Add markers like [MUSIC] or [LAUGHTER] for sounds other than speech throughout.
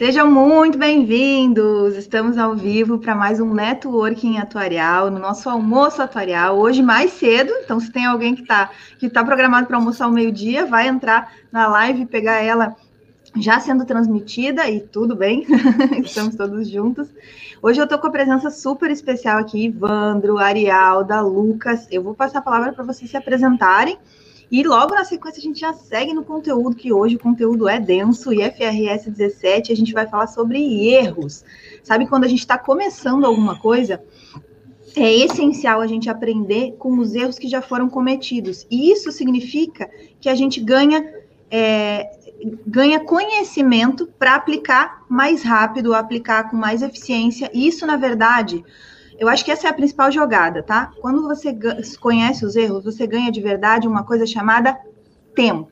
Sejam muito bem-vindos! Estamos ao vivo para mais um networking atuarial, no nosso almoço atuarial, hoje mais cedo. Então, se tem alguém que está que tá programado para almoçar ao meio-dia, vai entrar na live e pegar ela já sendo transmitida e tudo bem, [LAUGHS] estamos todos juntos. Hoje eu estou com a presença super especial aqui, Ivandro, Arialda, Lucas. Eu vou passar a palavra para vocês se apresentarem e logo na sequência a gente já segue no conteúdo, que hoje o conteúdo é denso, e FRS 17 a gente vai falar sobre erros. Sabe quando a gente está começando alguma coisa, é essencial a gente aprender com os erros que já foram cometidos. E isso significa que a gente ganha, é, ganha conhecimento para aplicar mais rápido, aplicar com mais eficiência. E isso, na verdade, eu acho que essa é a principal jogada, tá? Quando você conhece os erros, você ganha de verdade uma coisa chamada tempo.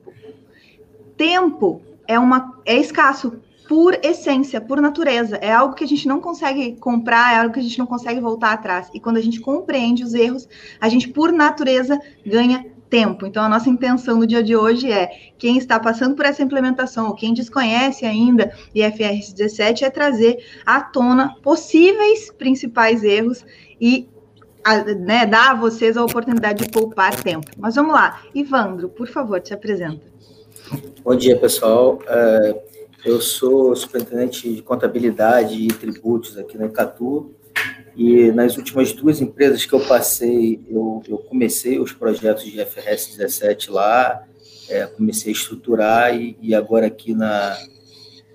Tempo é, uma, é escasso por essência, por natureza. É algo que a gente não consegue comprar, é algo que a gente não consegue voltar atrás. E quando a gente compreende os erros, a gente, por natureza, ganha tempo. Então, a nossa intenção no dia de hoje é quem está passando por essa implementação, ou quem desconhece ainda IFRS 17, é trazer à tona possíveis principais erros e né, dar a vocês a oportunidade de poupar tempo. Mas vamos lá, Ivandro, por favor, te apresenta. Bom dia, pessoal. É, eu sou superintendente de contabilidade e tributos aqui na Icatu. E nas últimas duas empresas que eu passei, eu, eu comecei os projetos de FRS 17 lá, é, comecei a estruturar e, e, agora aqui na,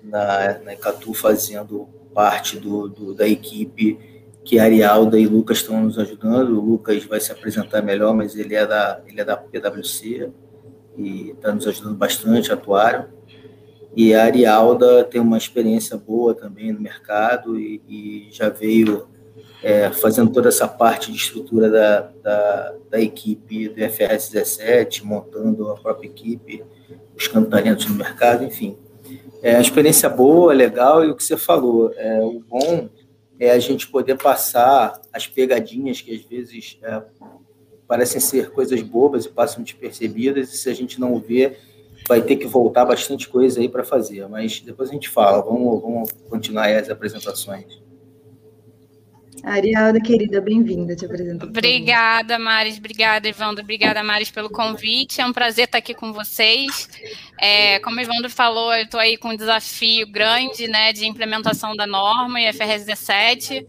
na, na Icatu fazendo parte do, do, da equipe que a Arialda e Lucas estão nos ajudando. O Lucas vai se apresentar melhor, mas ele é da, ele é da PwC e está nos ajudando bastante, atuário. E a Arialda tem uma experiência boa também no mercado e, e já veio é, fazendo toda essa parte de estrutura da, da, da, equipe do FRS 17, montando a própria equipe, buscando talentos no mercado, enfim. É uma experiência boa, legal, e o que você falou, é, o bom é a gente poder passar as pegadinhas que às vezes é, parecem ser coisas bobas e passam despercebidas, e se a gente não vê, vai ter que voltar bastante coisa aí para fazer. Mas depois a gente fala, vamos, vamos continuar as apresentações. Ariada, querida, bem-vinda, te apresento. Obrigada, Maris, obrigada, Evandro, obrigada, Maris, pelo convite. É um prazer estar aqui com vocês. É, como o Evandro falou, eu estou aí com um desafio grande né, de implementação da norma IFRS 17,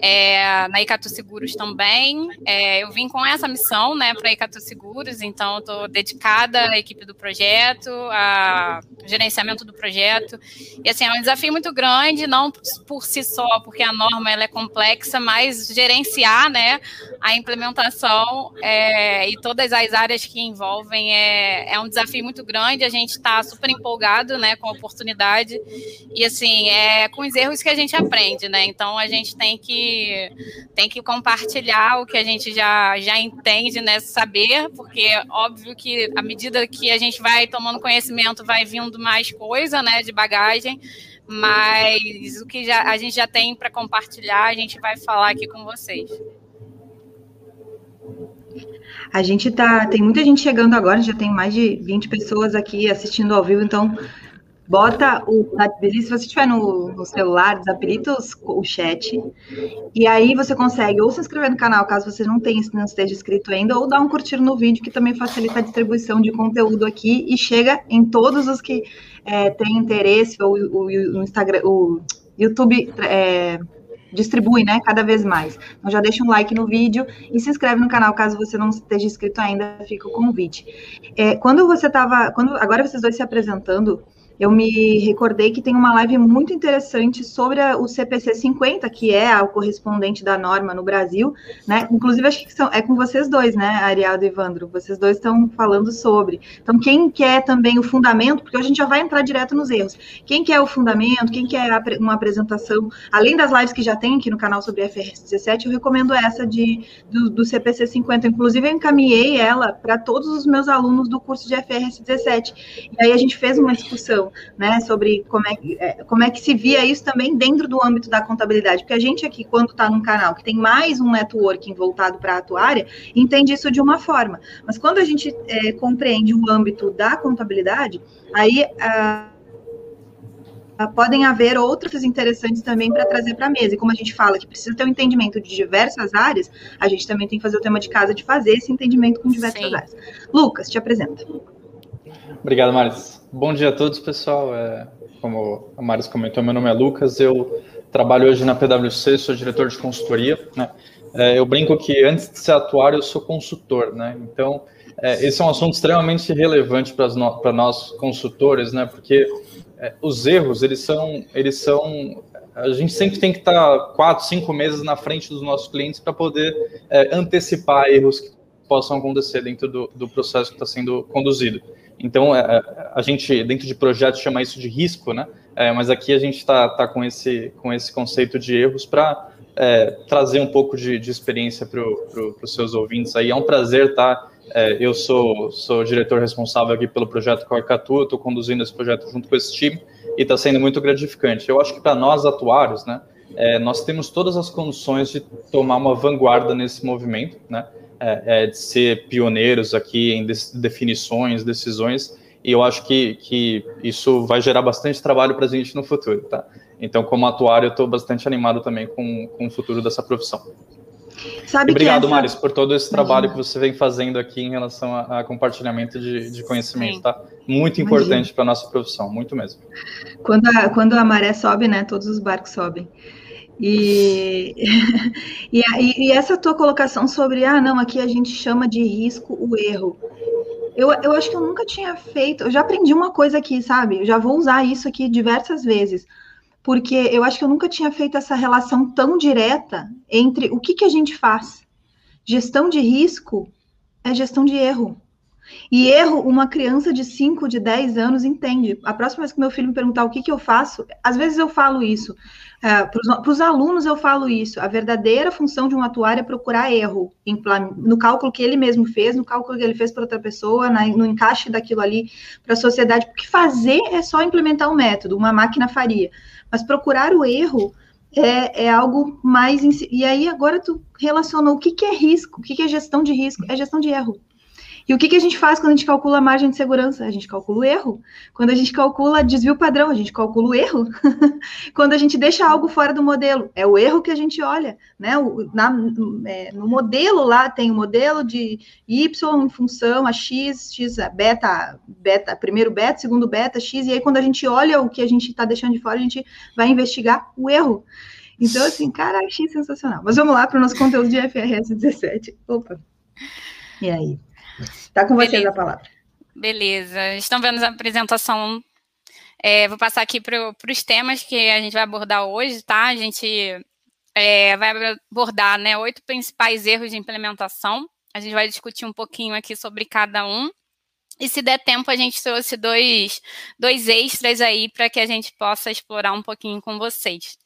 é, na Icatu Seguros também. É, eu vim com essa missão né, para a Icatu Seguros, então estou dedicada à equipe do projeto, ao gerenciamento do projeto. E assim, é um desafio muito grande, não por si só, porque a norma ela é complexa, mais gerenciar né, a implementação é, e todas as áreas que envolvem é, é um desafio muito grande. A gente está super empolgado né, com a oportunidade e assim é com os erros que a gente aprende, né? Então a gente tem que tem que compartilhar o que a gente já, já entende, né? Saber, porque é óbvio que à medida que a gente vai tomando conhecimento, vai vindo mais coisa, né? De bagagem mas o que já, a gente já tem para compartilhar, a gente vai falar aqui com vocês. A gente tá, tem muita gente chegando agora, já tem mais de 20 pessoas aqui assistindo ao vivo, então bota o se você estiver no, no celular, desabilita os, o chat, e aí você consegue ou se inscrever no canal, caso você não tenha, não esteja inscrito ainda, ou dar um curtir no vídeo, que também facilita a distribuição de conteúdo aqui, e chega em todos os que é, têm interesse, ou o, o, Instagram, o YouTube é, distribui, né, cada vez mais. Então já deixa um like no vídeo e se inscreve no canal caso você não esteja inscrito ainda, fica o convite. É, quando você estava, quando agora vocês dois se apresentando, eu me recordei que tem uma live muito interessante sobre a, o CPC 50, que é o correspondente da norma no Brasil, né? Inclusive, acho que são, é com vocês dois, né, Ariado e Evandro? Vocês dois estão falando sobre. Então, quem quer também o fundamento, porque a gente já vai entrar direto nos erros. Quem quer o fundamento, quem quer uma apresentação, além das lives que já tem aqui no canal sobre FRS 17, eu recomendo essa de, do, do CPC 50. Inclusive, eu encaminhei ela para todos os meus alunos do curso de FRS 17. E aí a gente fez uma discussão né, sobre como é, é, como é que se via isso também dentro do âmbito da contabilidade, porque a gente aqui, quando está num canal que tem mais um networking voltado para a atuária, entende isso de uma forma, mas quando a gente é, compreende o âmbito da contabilidade, aí a podem haver outras interessantes também para trazer para a mesa. E como a gente fala que precisa ter um entendimento de diversas áreas, a gente também tem que fazer o tema de casa de fazer esse entendimento com diversas Sim. áreas. Lucas, te apresenta. Obrigado, Maris. Bom dia a todos, pessoal. É, como a Maris comentou, meu nome é Lucas, eu trabalho hoje na PwC, sou diretor de consultoria. Né? É, eu brinco que antes de ser atuário, eu sou consultor, né? Então, é, esse é um assunto extremamente relevante para no, nós consultores, né? Porque é, os erros, eles são, eles são. A gente sempre tem que estar quatro, cinco meses na frente dos nossos clientes para poder é, antecipar erros que possam acontecer dentro do, do processo que está sendo conduzido. Então, é, é, a gente, dentro de projetos, chama isso de risco, né? É, mas aqui a gente está tá com, esse, com esse conceito de erros para é, trazer um pouco de, de experiência para pro, os seus ouvintes aí. É um prazer. Tá? É, eu sou, sou diretor responsável aqui pelo projeto Corcatu, estou conduzindo esse projeto junto com esse time e está sendo muito gratificante. Eu acho que para nós atuários, né, é, nós temos todas as condições de tomar uma vanguarda nesse movimento, né, é, é de ser pioneiros aqui em definições, decisões, e eu acho que, que isso vai gerar bastante trabalho para a gente no futuro, tá? Então, como atuário, eu estou bastante animado também com, com o futuro dessa profissão. Sabe obrigado, essa... Maris, por todo esse trabalho Imagina. que você vem fazendo aqui em relação a, a compartilhamento de, de conhecimento, Sim. tá? Muito importante para a nossa profissão, muito mesmo. Quando a, quando a maré sobe, né, todos os barcos sobem. E, [LAUGHS] e, e, essa tua colocação sobre, ah, não, aqui a gente chama de risco o erro. Eu, eu acho que eu nunca tinha feito, eu já aprendi uma coisa aqui, sabe? Eu já vou usar isso aqui diversas vezes porque eu acho que eu nunca tinha feito essa relação tão direta entre o que, que a gente faz. Gestão de risco é gestão de erro. E erro, uma criança de 5, de 10 anos entende. A próxima vez que meu filho me perguntar o que, que eu faço, às vezes eu falo isso. É, Para os alunos eu falo isso. A verdadeira função de um atuário é procurar erro em, no cálculo que ele mesmo fez, no cálculo que ele fez para outra pessoa, na, no encaixe daquilo ali para a sociedade. Porque fazer é só implementar um método, uma máquina faria. Mas procurar o erro é, é algo mais. E aí agora tu relacionou o que, que é risco, o que, que é gestão de risco, é gestão de erro. E o que, que a gente faz quando a gente calcula a margem de segurança? A gente calcula o erro. Quando a gente calcula desvio padrão, a gente calcula o erro. [LAUGHS] quando a gente deixa algo fora do modelo, é o erro que a gente olha. Né? O, na, é, no modelo lá tem o modelo de Y em função a X, X a beta, beta, primeiro beta, segundo beta, X, e aí quando a gente olha o que a gente está deixando de fora, a gente vai investigar o erro. Então, assim, cara, achei sensacional. Mas vamos lá para o nosso conteúdo de FRS 17. Opa. E aí? Está com vocês a palavra. Beleza. Estão vendo a apresentação? É, vou passar aqui para os temas que a gente vai abordar hoje, tá? A gente é, vai abordar né, oito principais erros de implementação. A gente vai discutir um pouquinho aqui sobre cada um. E se der tempo, a gente trouxe dois, dois extras aí para que a gente possa explorar um pouquinho com vocês.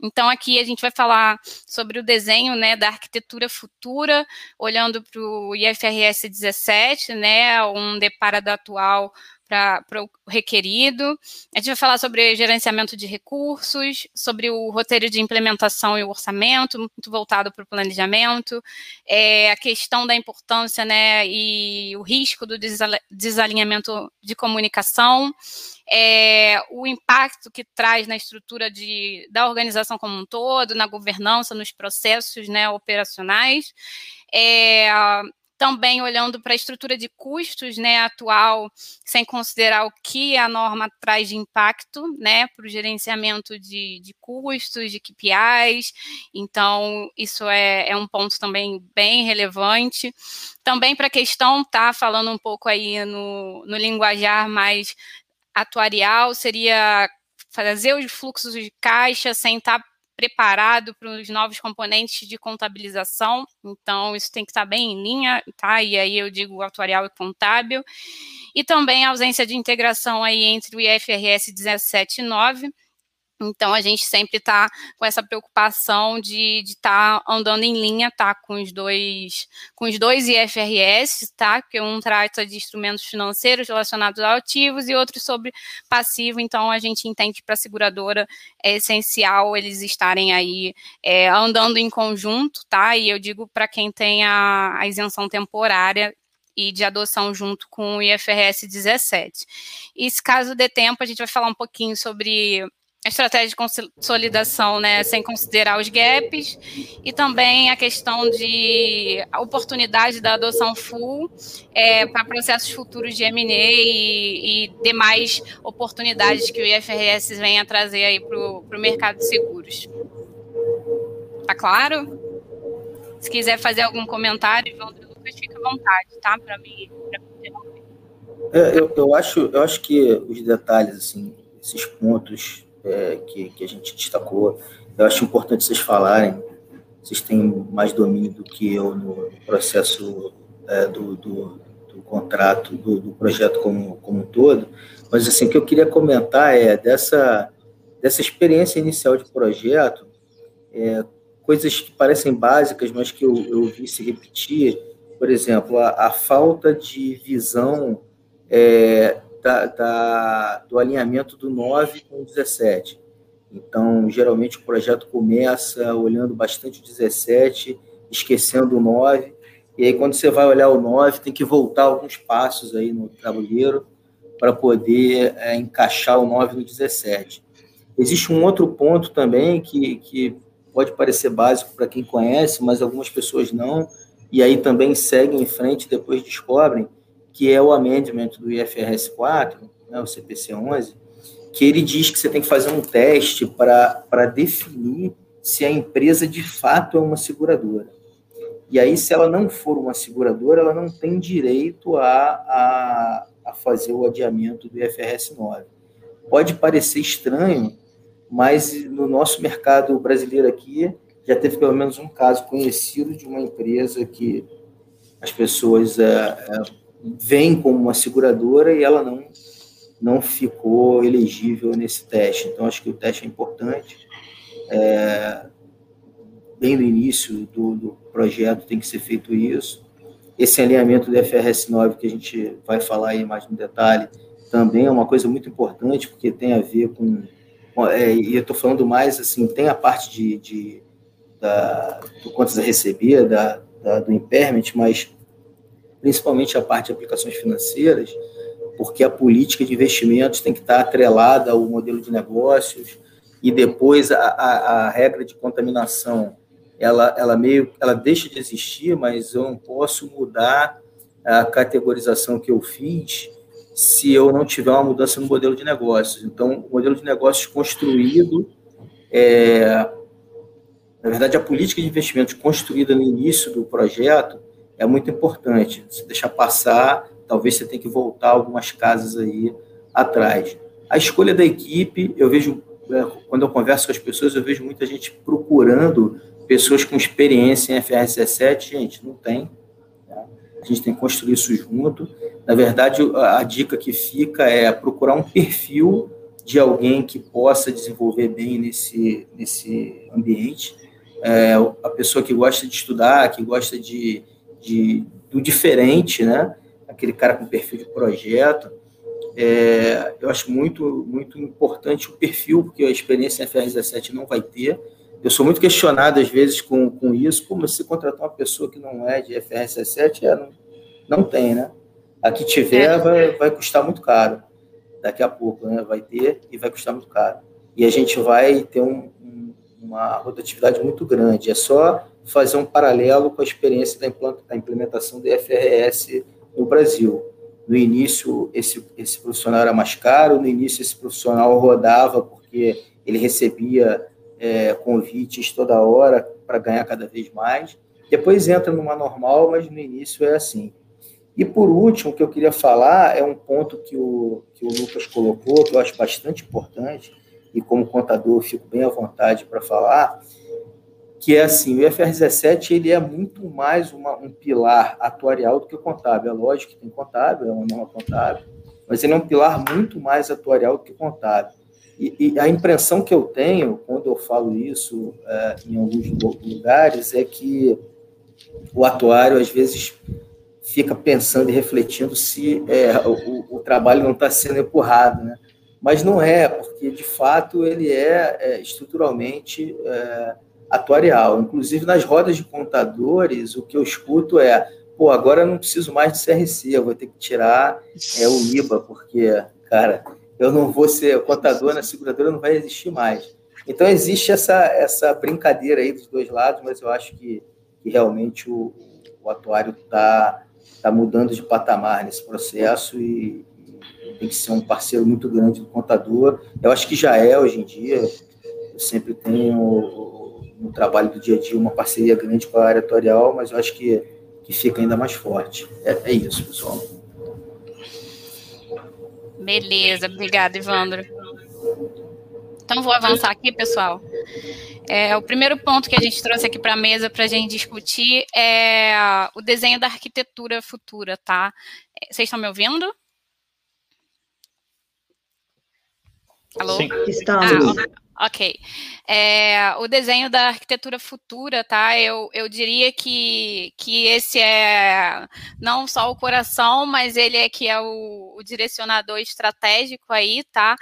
Então, aqui a gente vai falar sobre o desenho né, da arquitetura futura, olhando para o IFRS 17, né, um deparado atual para o requerido. A gente vai falar sobre gerenciamento de recursos, sobre o roteiro de implementação e o orçamento, muito voltado para o planejamento, é, a questão da importância né, e o risco do desalinhamento de comunicação, é, o impacto que traz na estrutura de, da organização como um todo, na governança, nos processos né, operacionais. É, também olhando para a estrutura de custos né, atual, sem considerar o que a norma traz de impacto né, para o gerenciamento de, de, custos, de KPIs. Então, isso é, é, um ponto também bem relevante. Também para a questão, tá falando um pouco aí no, no linguajar mais atuarial, seria fazer os fluxos de caixa sem estar tá preparado para os novos componentes de contabilização, então isso tem que estar bem em linha, tá? E aí eu digo atuarial e contábil. E também a ausência de integração aí entre o IFRS 17.9 então, a gente sempre está com essa preocupação de estar tá andando em linha, tá, com os dois, com os dois IFRS, tá, porque um trata de instrumentos financeiros relacionados a ativos e outro sobre passivo, então a gente entende que para a seguradora é essencial eles estarem aí é, andando em conjunto, tá, e eu digo para quem tem a, a isenção temporária, e de adoção junto com o IFRS 17. E se caso dê tempo, a gente vai falar um pouquinho sobre estratégia de consolidação, né, sem considerar os gaps, e também a questão de oportunidade da adoção full é, para processos futuros de M&A e, e, demais oportunidades que o IFRS vem a trazer aí para o mercado de seguros. Tá claro? Se quiser fazer algum comentário, Ivandro Lucas, fica à vontade, tá? Para mim, pra é, eu, eu, acho, eu acho que os detalhes, assim, esses pontos é, que, que a gente destacou. Eu acho importante vocês falarem, vocês têm mais domínio do que eu no processo é, do, do, do, contrato, do, do, projeto como, como um todo, mas assim, o que eu queria comentar é dessa, dessa experiência inicial de projeto, é, coisas que parecem básicas, mas que eu, eu vi se repetir, por exemplo, a, a falta de visão é, da, da, do alinhamento do 9 com o 17. Então, geralmente o projeto começa olhando bastante o 17, esquecendo o 9, e aí quando você vai olhar o 9, tem que voltar alguns passos aí no tabuleiro para poder é, encaixar o 9 no 17. Existe um outro ponto também que, que pode parecer básico para quem conhece, mas algumas pessoas não, e aí também seguem em frente e depois descobrem, que é o amendment do IFRS 4, né, o CPC 11, que ele diz que você tem que fazer um teste para definir se a empresa de fato é uma seguradora. E aí, se ela não for uma seguradora, ela não tem direito a, a, a fazer o adiamento do IFRS 9. Pode parecer estranho, mas no nosso mercado brasileiro aqui, já teve pelo menos um caso conhecido de uma empresa que as pessoas é, é, vem como uma seguradora e ela não, não ficou elegível nesse teste. Então, acho que o teste é importante. É, bem no início do, do, projeto tem que ser feito isso. Esse alinhamento do FRS 9, que a gente vai falar aí mais no detalhe, também é uma coisa muito importante, porque tem a ver com. É, e eu estou falando mais assim, tem a parte de, de da, do contas a receber, da, da, do impairment, mas principalmente a parte de aplicações financeiras, porque a política de investimentos tem que estar atrelada ao modelo de negócios e depois a, a, a regra de contaminação ela, ela meio ela deixa de existir, mas eu não posso mudar a categorização que eu fiz se eu não tiver uma mudança no modelo de negócios. Então, o modelo de negócios construído, é, na verdade, a política de investimentos construída no início do projeto, é muito importante. Se deixar passar, talvez você tenha que voltar algumas casas aí atrás. A escolha da equipe, eu vejo, é, quando eu converso com as pessoas, eu vejo muita gente procurando pessoas com experiência em FRS 17. Gente, não tem. Né? A gente tem que construir isso junto. Na verdade, a dica que fica é procurar um perfil de alguém que possa desenvolver bem nesse, nesse ambiente. É, a pessoa que gosta de estudar, que gosta de de, do diferente, né? Aquele cara com perfil de projeto. É, eu acho muito, muito importante o perfil, porque a experiência em FR17 não vai ter. Eu sou muito questionado, às vezes, com, com isso. Como você contratar uma pessoa que não é de FR17? É, não, não tem, né? A que tiver é. vai, vai custar muito caro. Daqui a pouco, né? Vai ter e vai custar muito caro. E a gente vai ter um, um, uma rotatividade muito grande. É só fazer um paralelo com a experiência da implementação do FRS no Brasil. No início, esse, esse profissional era mais caro, no início, esse profissional rodava porque ele recebia é, convites toda hora para ganhar cada vez mais. Depois entra numa normal, mas no início é assim. E por último, o que eu queria falar é um ponto que o, que o Lucas colocou, que eu acho bastante importante, e como contador fico bem à vontade para falar, que é assim, o IFR 17 ele é muito mais uma, um pilar atuarial do que o contábil. É lógico que tem contábil, é uma norma contábil, mas ele é um pilar muito mais atuarial do que contábil. E, e a impressão que eu tenho quando eu falo isso é, em alguns lugares é que o atuário às vezes fica pensando e refletindo se é, o, o, trabalho não está sendo empurrado, né? Mas não é, porque de fato ele é, é estruturalmente é, atuarial. Inclusive, nas rodas de contadores, o que eu escuto é: pô, agora eu não preciso mais de CRC, eu vou ter que tirar é, o IBA, porque, cara, eu não vou ser contador na seguradora, não vai existir mais. Então existe essa, essa brincadeira aí dos dois lados, mas eu acho que, que realmente o, o atuário está tá mudando de patamar nesse processo e, e, tem que ser um parceiro muito grande do contador. Eu acho que já é hoje em dia. Eu sempre tenho no trabalho do dia a dia uma parceria grande com a área atuarial, mas eu acho que, que fica ainda mais forte. É, é isso, pessoal. Beleza, obrigada, Ivandro. Então, vou avançar aqui, pessoal. É, o primeiro ponto que a gente trouxe aqui para a mesa para a gente discutir é o desenho da arquitetura futura, tá? É, vocês estão me ouvindo? Alô? Sim. Estamos. Ah, ok. É, o desenho da arquitetura futura, tá? Eu, eu diria que, que esse é não só o coração, mas ele é que é o, o direcionador estratégico aí, tá?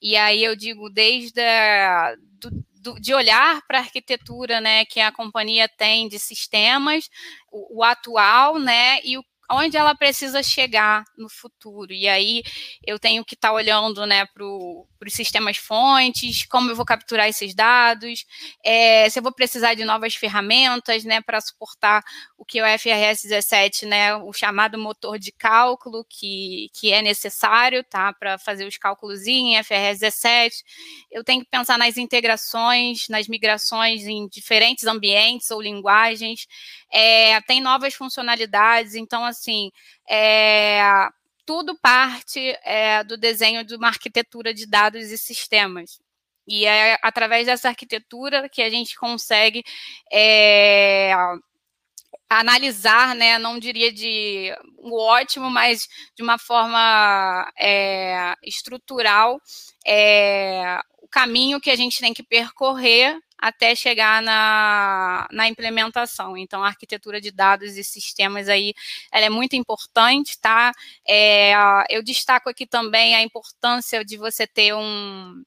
E aí eu digo desde a, do, do, de olhar para a arquitetura, né, que a companhia tem de sistemas, o, o atual, né, e o onde ela precisa chegar no futuro. E aí eu tenho que estar tá olhando né, para os sistemas fontes, como eu vou capturar esses dados, é, se eu vou precisar de novas ferramentas né, para suportar o que é o FRS 17, né, o chamado motor de cálculo que, que é necessário tá, para fazer os cálculos em FRS 17. Eu tenho que pensar nas integrações, nas migrações em diferentes ambientes ou linguagens. É, tem novas funcionalidades, então, assim, é, tudo parte é, do desenho de uma arquitetura de dados e sistemas. E é através dessa arquitetura que a gente consegue é, analisar, né, não diria de o ótimo, mas de uma forma é, estrutural, é, o caminho que a gente tem que percorrer até chegar na, na implementação. Então, a arquitetura de dados e sistemas aí, ela é muito importante, tá? É, eu destaco aqui também a importância de você ter um,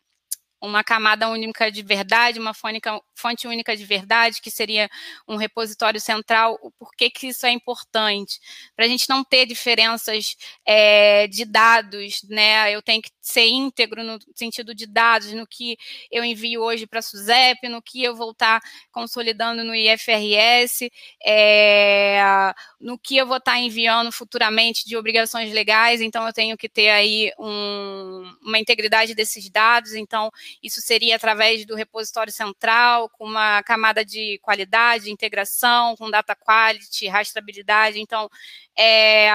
uma camada única de verdade, uma fônica, fonte única de verdade, que seria um repositório central. Por que, que isso é importante? Para a gente não ter diferenças é, de dados, né? Eu tenho que ser íntegro no sentido de dados, no que eu envio hoje para a SUSEP, no que eu vou estar tá consolidando no IFRS, é, no que eu vou estar tá enviando futuramente de obrigações legais, então eu tenho que ter aí um, uma integridade desses dados, então isso seria através do repositório central, com uma camada de qualidade, integração, com data quality, rastreabilidade. Então, é,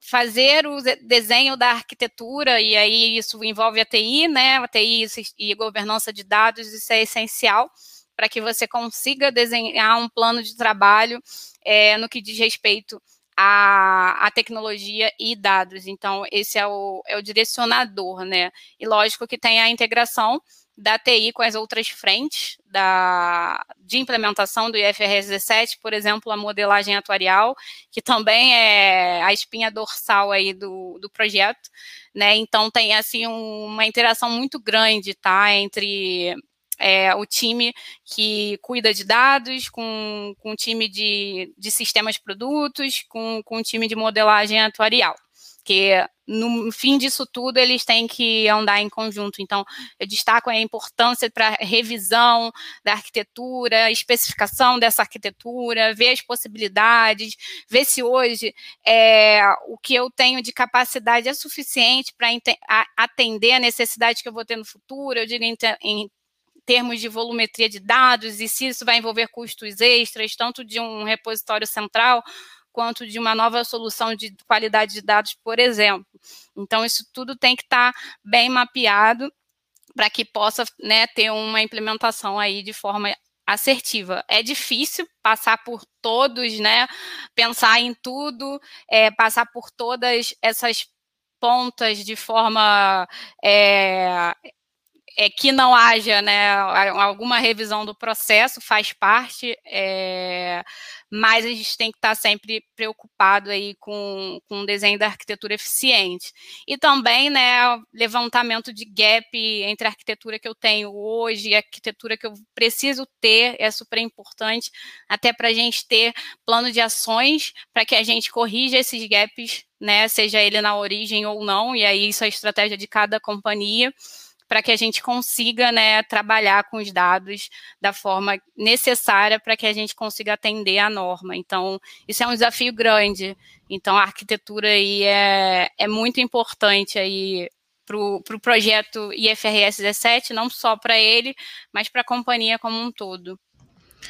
fazer o desenho da arquitetura, e aí isso envolve a TI, né? A TI e governança de dados, isso é essencial para que você consiga desenhar um plano de trabalho é, no que diz respeito a, a, tecnologia e dados. Então, esse é o, é o direcionador, né? E lógico que tem a integração da TI com as outras frentes da, de implementação do IFRS 17, por exemplo, a modelagem atuarial, que também é a espinha dorsal aí do, do projeto, né? Então tem assim um, uma interação muito grande, tá, entre é, o time que cuida de dados, com, com o time de, de sistemas produtos, com, com o time de modelagem atuarial. Que no fim disso tudo eles têm que andar em conjunto. Então, eu destaco a importância para revisão da arquitetura, especificação dessa arquitetura, ver as possibilidades, ver se hoje é, o que eu tenho de capacidade é suficiente para atender a necessidade que eu vou ter no futuro. Eu digo em, em termos de volumetria de dados e se isso vai envolver custos extras, tanto de um repositório central quanto de uma nova solução de qualidade de dados, por exemplo. Então, isso tudo tem que estar tá bem mapeado para que possa né, ter uma implementação aí de forma assertiva. É difícil passar por todos, né? Pensar em tudo, é, passar por todas essas pontas de forma é, é, que não haja né, alguma revisão do processo, faz parte, é, mas a gente tem que estar sempre preocupado aí com, com o desenho da arquitetura eficiente. E também, né, levantamento de gap entre a arquitetura que eu tenho hoje e a arquitetura que eu preciso ter, é super importante, até para a gente ter plano de ações para que a gente corrija esses gaps, né, seja ele na origem ou não, e aí isso é a estratégia de cada companhia para que a gente consiga né, trabalhar com os dados da forma necessária para que a gente consiga atender a norma. Então, isso é um desafio grande. Então, a arquitetura aí é, é muito importante aí para o pro projeto IFRS 17, não só para ele, mas para a companhia como um todo.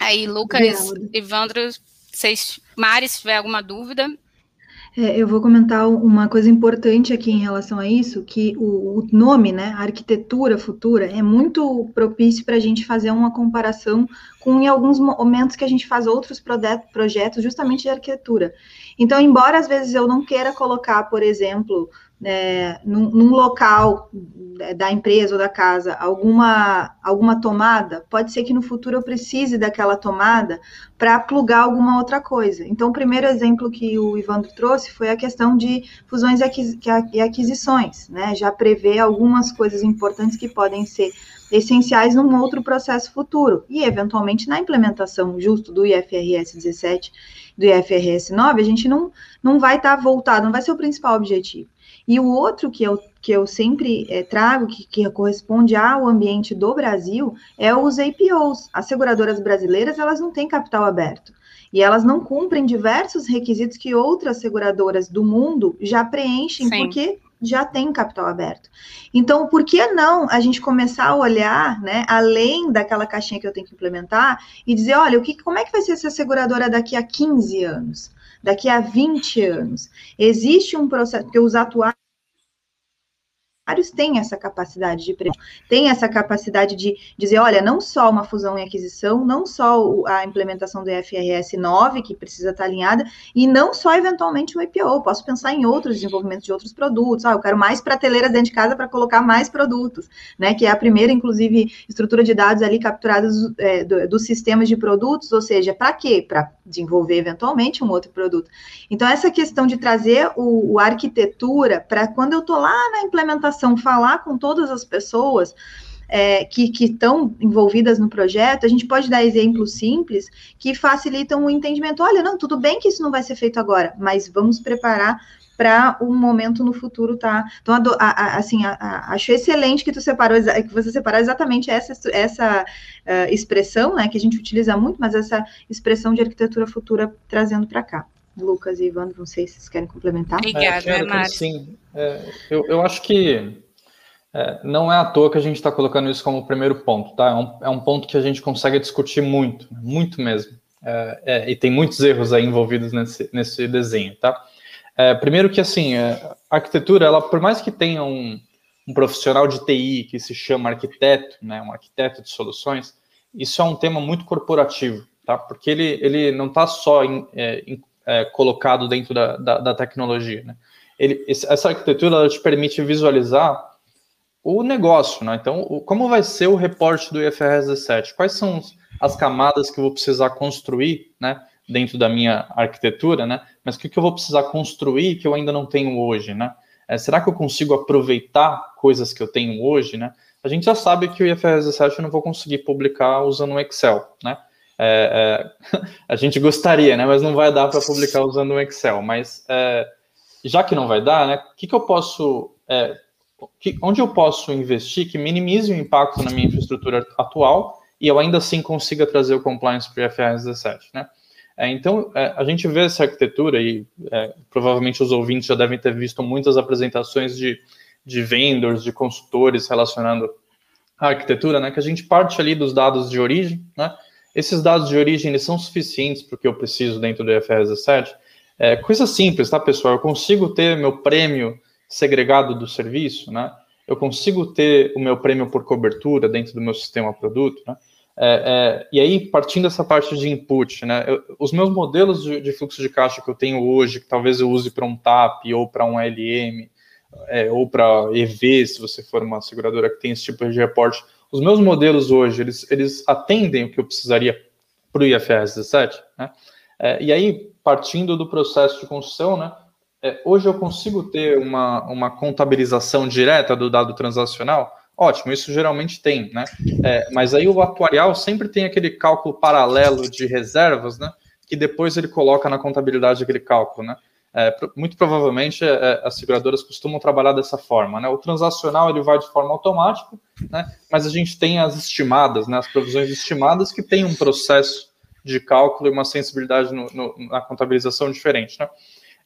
Aí, Lucas. Evandro, vocês, Mari, se tiver alguma dúvida, é, eu vou comentar uma coisa importante aqui em relação a isso, que o, o nome, né, arquitetura futura, é muito propício para a gente fazer uma comparação com em alguns momentos que a gente faz outros projetos justamente de arquitetura. Então, embora às vezes eu não queira colocar, por exemplo, é, num, num, local da empresa ou da casa alguma, alguma tomada, pode ser que no futuro eu precise daquela tomada para plugar alguma outra coisa. Então, o primeiro exemplo que o Ivandro trouxe foi a questão de fusões e aquisições, né? Já prevê algumas coisas importantes que podem ser essenciais num outro processo futuro e, eventualmente, na implementação justo do IFRS 17, do IFRS 9, a gente não, não vai estar tá voltado, não vai ser o principal objetivo. E o outro que eu, que eu sempre é, trago, que, que corresponde ao ambiente do Brasil, é os APOs. As seguradoras brasileiras, elas não têm capital aberto. E elas não cumprem diversos requisitos que outras seguradoras do mundo já preenchem, Sim. porque já tem capital aberto. Então, por que não a gente começar a olhar, né, além daquela caixinha que eu tenho que implementar e dizer, olha, o que, como é que vai ser essa seguradora daqui a 15 anos? Daqui a 20 anos. Existe um processo, porque os atuais têm essa capacidade de previsão, têm essa capacidade de dizer, olha, não só uma fusão e aquisição, não só a implementação do IFRS 9, que precisa estar alinhada, e não só eventualmente o IPO, posso pensar em outros desenvolvimentos de outros produtos, ah, eu quero mais prateleiras dentro de casa para colocar mais produtos, né, que é a primeira, inclusive, estrutura de dados ali capturadas é, do, dos sistemas de produtos, ou seja, para quê? Para desenvolver eventualmente um outro produto. Então, essa questão de trazer o, o arquitetura para quando eu estou lá na implementação falar com todas as pessoas é, que estão envolvidas no projeto, a gente pode dar exemplos simples que facilitam o entendimento. Olha, não, tudo bem que isso não vai ser feito agora, mas vamos preparar para um momento no futuro, tá? Então, a, a, assim, a, acho excelente que tu separou, que você separou exatamente essa, essa uh, expressão, né, que a gente utiliza muito, mas essa expressão de arquitetura futura trazendo para cá. Lucas e Ivan, não sei se vocês querem complementar. Obrigada, é, quero, Sim, é, eu, eu acho que é, não é à toa que a gente está colocando isso como primeiro ponto, tá? É um, é um, ponto que a gente consegue discutir muito, muito mesmo. É, é, e tem muitos erros aí envolvidos nesse, nesse desenho, tá? É, primeiro que, assim, a arquitetura, ela, por mais que tenha um, um profissional de TI que se chama arquiteto, né, um arquiteto de soluções, isso é um tema muito corporativo, tá? Porque ele, ele não está só em, em é, colocado dentro da, da, da tecnologia. Né? Ele, essa arquitetura ela te permite visualizar o negócio, né? Então, como vai ser o reporte do IFRS 17? Quais são as camadas que eu vou precisar construir, né? Dentro da minha arquitetura, né? Mas o que, que eu vou precisar construir que eu ainda não tenho hoje, né? É, será que eu consigo aproveitar coisas que eu tenho hoje, né? A gente já sabe que o IFRS 17 eu não vou conseguir publicar usando o Excel, né? É, é, [LAUGHS] a gente gostaria, né? Mas não vai dar para publicar usando o Excel. Mas é, já que não vai dar, né? O que, que eu posso, é, que, onde eu posso investir que minimize o impacto na minha infraestrutura atual e eu ainda assim consiga trazer o compliance para o IFRS 17, né? É, então, é, a gente vê essa arquitetura e provavelmente os ouvintes já devem ter visto muitas apresentações de, de vendors, de consultores relacionando a arquitetura, né? Que a gente parte ali dos dados de origem, né? Esses dados de origem eles são suficientes para o que eu preciso dentro do IFRS 17? É, coisa simples, tá, pessoal? Eu consigo ter meu prêmio segregado do serviço, né? Eu consigo ter o meu prêmio por cobertura dentro do meu sistema produto, né? É, é, e aí, partindo dessa parte de input, né? Eu, os meus modelos de, de, fluxo de caixa que eu tenho hoje, que talvez eu use para um TAP ou para um LM, é, ou para EV, se você for uma seguradora que tem esse tipo de reporte, os meus modelos hoje, eles, eles atendem o que eu precisaria para o IFRS 17, né? É, e aí, partindo do processo de construção, né, é, hoje eu consigo ter uma, uma contabilização direta do dado transacional? Ótimo, isso geralmente tem, né? É, mas aí o atuarial sempre tem aquele cálculo paralelo de reservas, né? Que depois ele coloca na contabilidade aquele cálculo, né? É, muito provavelmente é, as seguradoras costumam trabalhar dessa forma, né? O transacional ele vai de forma automática, né? Mas a gente tem as estimadas, né? As provisões estimadas que tem um processo de cálculo e uma sensibilidade no, no, na contabilização diferente, né?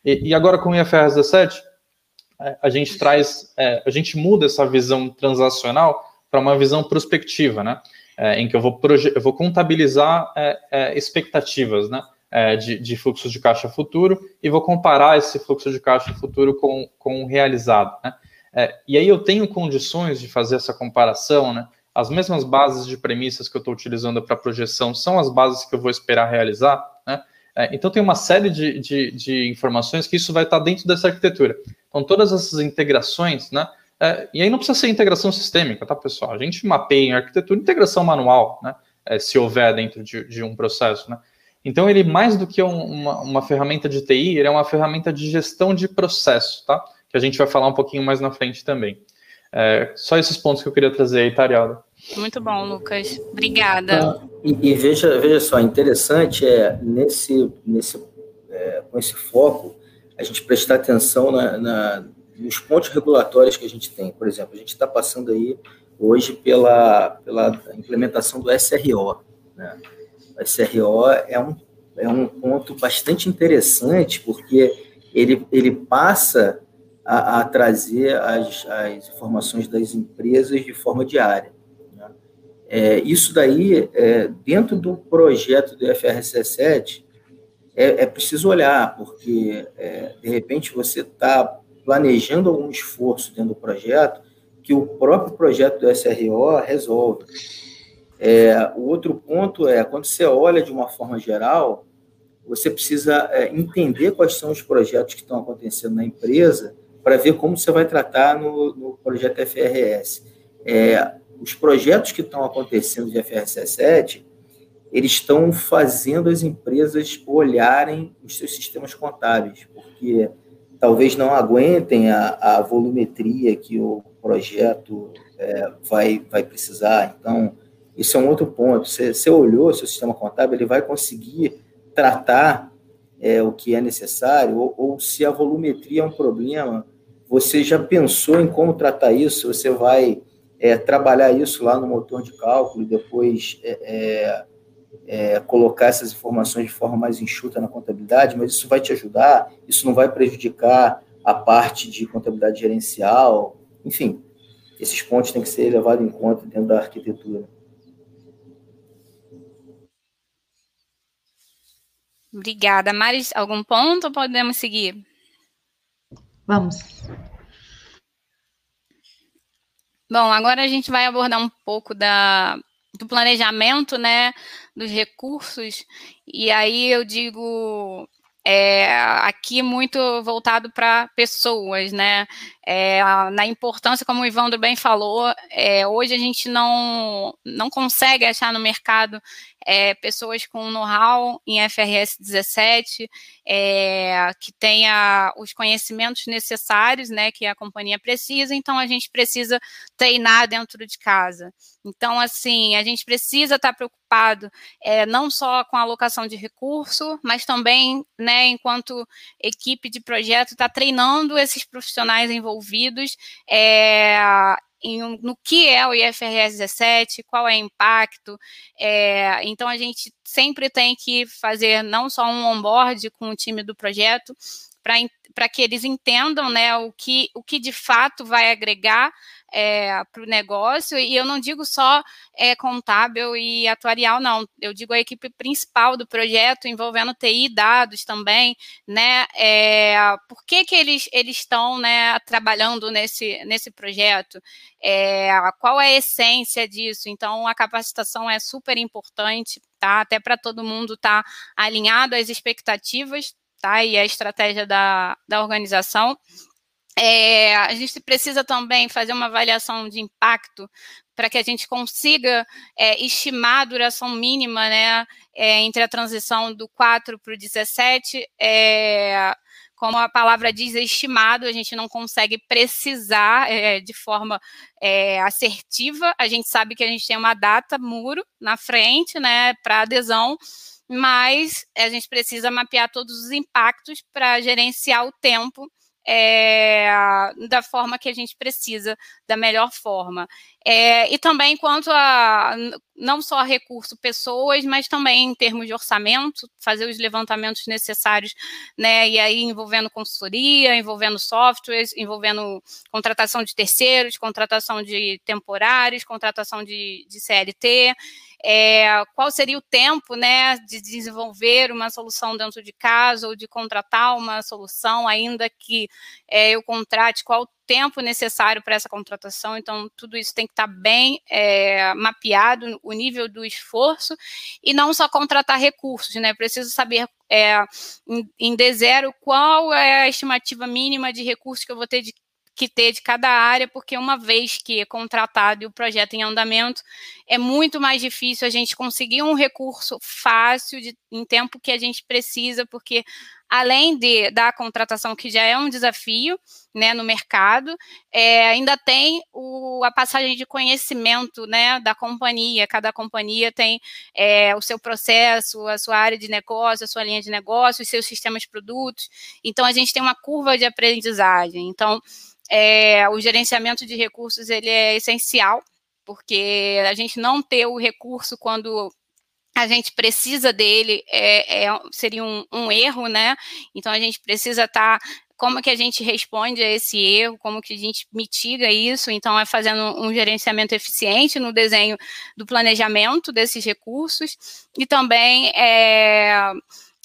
E, e agora com o IFRS 17, é, a gente traz, é, a gente muda essa visão transacional para uma visão prospectiva, né? É, em que eu vou, eu vou contabilizar é, é, expectativas, né? É, de, de fluxo de caixa futuro e vou comparar esse fluxo de caixa futuro com, com o realizado, né? e aí eu tenho condições de fazer essa comparação, né? As mesmas bases de premissas que eu estou utilizando para projeção são as bases que eu vou esperar realizar, né? É, então, tem uma série de, de, de, informações que isso vai estar dentro dessa arquitetura. Então, todas essas integrações, né? É, e aí não precisa ser integração sistêmica, tá, pessoal? A gente mapeia em arquitetura integração manual, né? É, se houver dentro de, de, um processo, né? Então, ele, mais do que um, uma, uma ferramenta de TI, ele é uma ferramenta de gestão de processo, tá? Que a gente vai falar um pouquinho mais na frente também. É, só esses pontos que eu queria trazer aí, Tariada. Muito bom, Lucas. Obrigada. Ah, e, e, veja, veja só, interessante é nesse, nesse, é, com esse foco a gente prestar atenção na, na, nos pontos regulatórios que a gente tem. Por exemplo, a gente está passando aí hoje pela, pela implementação do SRO. Né? O SRO é um, é um ponto bastante interessante porque ele, ele passa a, a trazer as, as informações das empresas de forma diária. É, isso daí, é, dentro do projeto do FRC 7, é, é preciso olhar, porque, é, de repente, você está planejando algum esforço dentro do projeto que o próprio projeto do SRO resolve. É, o outro ponto é, quando você olha de uma forma geral, você precisa é, entender quais são os projetos que estão acontecendo na empresa para ver como você vai tratar no, no projeto FRS. É, os projetos que estão acontecendo de FRS 7, eles estão fazendo as empresas olharem os seus sistemas contábeis, porque talvez não aguentem a, a volumetria que o projeto é, vai, vai precisar. Então, isso é um outro ponto. Você, você olhou o seu sistema contábil, ele vai conseguir tratar é, o que é necessário, ou, ou se a volumetria é um problema, você já pensou em como tratar isso? Você vai é, trabalhar isso lá no motor de cálculo e depois é, é, é, colocar essas informações de forma mais enxuta na contabilidade, mas isso vai te ajudar, isso não vai prejudicar a parte de contabilidade gerencial, enfim, esses pontos têm que ser levados em conta dentro da arquitetura. Obrigada. Maris, algum ponto ou podemos seguir? Vamos. Bom, agora a gente vai abordar um pouco da, do planejamento, né, dos recursos, e aí eu digo é, aqui muito voltado para pessoas, né? É, na importância, como o Ivandro bem falou, é, hoje a gente não, não consegue achar no mercado é, pessoas com know-how em FRS 17, é, que tenha os conhecimentos necessários, né, que a companhia precisa, então a gente precisa treinar dentro de casa. Então, assim, a gente precisa estar preocupado é, não só com a alocação de recurso, mas também, né, enquanto equipe de projeto, está treinando esses profissionais envolvidos é, em, no que é o IFRS 17, qual é o impacto. É, então, a gente sempre tem que fazer não só um onboard com o time do projeto, para que eles entendam né, o, que, o que de fato vai agregar é, para o negócio, e eu não digo só é, contábil e atuarial, não, eu digo a equipe principal do projeto, envolvendo TI dados também, né, é, por que que eles, estão, né, trabalhando nesse, nesse projeto, é, qual é a essência disso, então a capacitação é super importante, tá, até para todo mundo estar tá alinhado às expectativas, tá, e a estratégia da, da organização, É, a gente precisa também fazer uma avaliação de impacto para que a gente consiga é, estimar a duração mínima né, é, entre a transição do 4 para o 17. É, como a palavra diz, é estimado, a gente não consegue precisar é, de forma assertiva. A gente sabe que a gente tem uma data muro na frente, né, para adesão, mas a gente precisa mapear todos os impactos para gerenciar o tempo é, da forma que a gente precisa, da melhor forma. É, e também quanto a não só recurso pessoas, mas também em termos de orçamento, fazer os levantamentos necessários, né? E aí envolvendo consultoria, envolvendo softwares, envolvendo contratação de terceiros, contratação de temporários, contratação de, de CLT é, qual seria o tempo né, de desenvolver uma solução dentro de casa ou de contratar uma solução, ainda que é, eu contrate, qual tempo necessário para essa contratação. Então, tudo isso tem que estar bem é, mapeado, o nível do esforço, e não só contratar recursos, né? Preciso saber é, em, em D0 qual é a estimativa mínima de recursos que eu vou ter de que ter de cada área, porque uma vez que é contratado e o projeto em andamento, é muito mais difícil a gente conseguir um recurso fácil de, em tempo que a gente precisa, porque além de, da contratação, que já é um desafio né, no mercado, é, ainda tem o, a passagem de conhecimento né, da companhia. Cada companhia tem é, o seu processo, a sua área de negócio, a sua linha de negócio, os seus sistemas de produtos. Então, a gente tem uma curva de aprendizagem. Então, é, o gerenciamento de recursos ele é essencial, porque a gente não ter o recurso quando a gente precisa dele é, é seria um, um, erro, né? Então a gente precisa estar tá, como que a gente responde a esse erro, como que a gente mitiga isso, então é fazendo um gerenciamento eficiente no desenho do planejamento desses recursos e também é,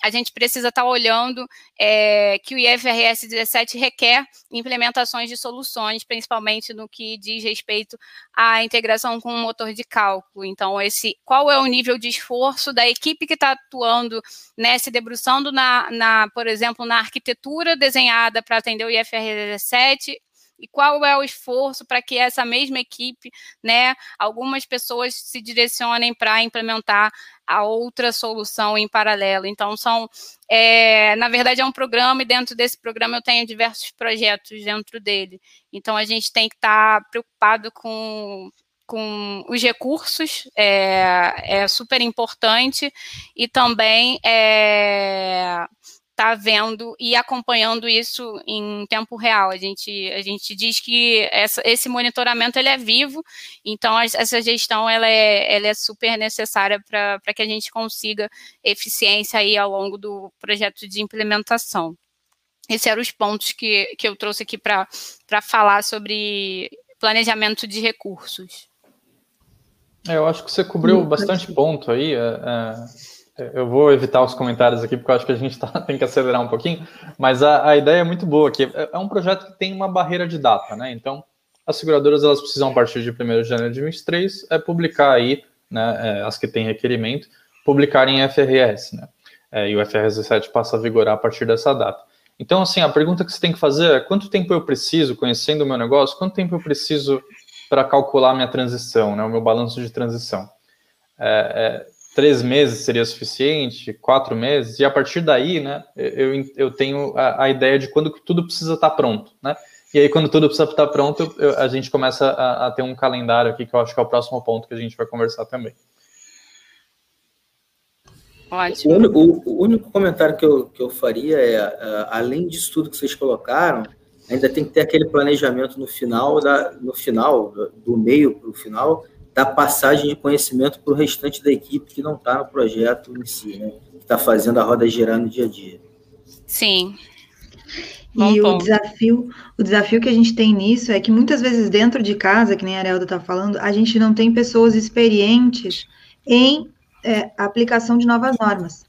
a gente precisa estar tá olhando é, que o IFRS 17 requer implementações de soluções, principalmente no que diz respeito à integração com o motor de cálculo. Então, esse qual é o nível de esforço da equipe que está atuando, né, se debruçando na, na, por exemplo, na arquitetura desenhada para atender o IFRS 17 e qual é o esforço para que essa mesma equipe, né, algumas pessoas se direcionem para implementar a outra solução em paralelo. Então, são, é, na verdade, é um programa, e dentro desse programa eu tenho diversos projetos dentro dele. Então, a gente tem que estar tá preocupado com com os recursos é, é super importante e também é, está vendo e acompanhando isso em tempo real. A gente, a gente diz que essa, esse monitoramento ele é vivo, então essa gestão ela é, ela é super necessária para que a gente consiga eficiência aí ao longo do projeto de implementação. Esses eram os pontos que, que eu trouxe aqui para falar sobre planejamento de recursos. É, eu acho que você cobriu bastante ponto aí. É, é eu vou evitar os comentários aqui, porque eu acho que a gente tá, [LAUGHS] tem que acelerar um pouquinho, mas a, a ideia é muito boa, é, é um projeto que tem uma barreira de data, né? Então, as seguradoras elas precisam, a partir de 1 de janeiro de 2023, é publicar aí, né, é, as que têm requerimento, publicarem em FRS, né? É, e o FRS 17 passa a vigorar a partir dessa data. Então, assim, a pergunta que você tem que fazer é quanto tempo eu preciso, conhecendo o meu negócio, quanto tempo eu preciso para calcular minha transição, né, o meu balanço de transição? É, é, três meses seria suficiente, quatro meses, e a partir daí, né, eu, eu tenho a, a ideia de quando tudo precisa estar pronto, né? E aí, quando tudo precisa estar pronto, eu, a gente começa a, a, ter um calendário aqui, que eu acho que é o próximo ponto que a gente vai conversar também. Ótimo. O, o, o único comentário que eu, que eu faria é, uh, além disso tudo que vocês colocaram, ainda tem que ter aquele planejamento no final, da, no final, do meio para o final, da passagem de conhecimento para o restante da equipe que não está no projeto em si, né? que está fazendo a roda girar no dia a dia. Sim. Bom e o desafio, o desafio que a gente tem nisso é que muitas vezes dentro de casa, que nem a Arielda está falando, a gente não tem pessoas experientes em é, aplicação de novas normas.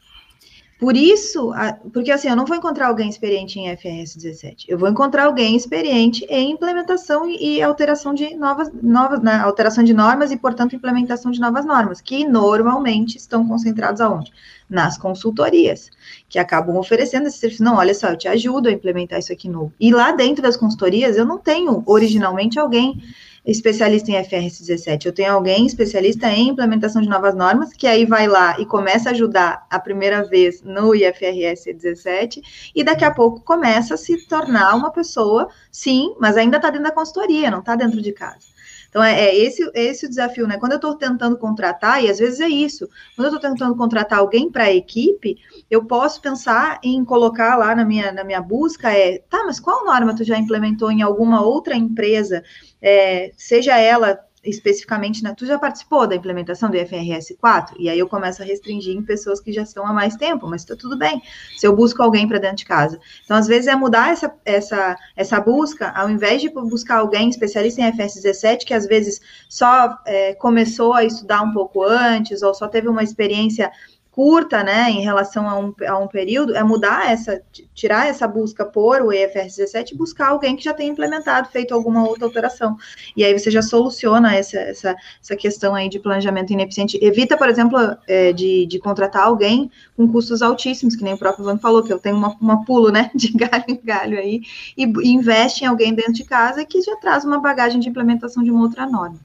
Por isso, porque assim, eu não vou encontrar alguém experiente em FRS 17, eu vou encontrar alguém experiente em implementação e alteração de novas, novas né, alteração de normas e, portanto, implementação de novas normas, que normalmente estão concentrados aonde? Nas consultorias, que acabam oferecendo esse serviço. Não, olha só, eu te ajudo a implementar isso aqui novo. E lá dentro das consultorias, eu não tenho originalmente alguém especialista em FRS 17, eu tenho alguém especialista em implementação de novas normas, que aí vai lá e começa a ajudar a primeira vez no IFRS 17, e daqui a pouco começa a se tornar uma pessoa, sim, mas ainda está dentro da consultoria, não está dentro de casa. Então, é, é, esse, esse o desafio, né? Quando eu estou tentando contratar, e às vezes é isso, quando eu estou tentando contratar alguém para a equipe, eu posso pensar em colocar lá na minha, na minha busca, é, tá, mas qual norma tu já implementou em alguma outra empresa, é, seja ela especificamente, né, tu já participou da implementação do IFRS 4? E aí eu começo a restringir em pessoas que já estão há mais tempo, mas está tudo bem, se eu busco alguém para dentro de casa. Então, às vezes, é mudar essa, essa, essa busca, ao invés de buscar alguém especialista em IFRS 17, que às vezes só é, começou a estudar um pouco antes, ou só teve uma experiência curta, né, em relação a um, a um período, é mudar essa, tirar essa busca por o EFRS 17 e buscar alguém que já tenha implementado, feito alguma outra alteração. E aí você já soluciona essa, essa, essa questão aí de planejamento ineficiente. Evita, por exemplo, é, de, de contratar alguém com custos altíssimos, que nem o próprio Ivan falou, que eu tenho uma, uma pulo, né, [LAUGHS] de galho em galho aí, e, e investe em alguém dentro de casa que já traz uma bagagem de implementação de uma outra norma.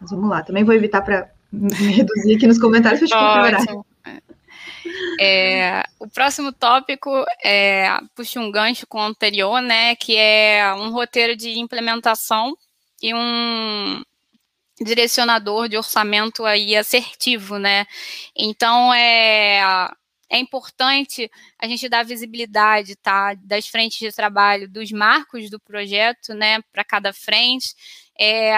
Mas vamos lá, também vou evitar para me reduzir aqui nos comentários para a gente é, o próximo tópico é, puxa um gancho com o anterior, né, que é um roteiro de implementação e um direcionador de orçamento aí assertivo, né? Então é é importante a gente dar visibilidade, tá, das frentes de trabalho, dos marcos do projeto, né, para cada frente, é,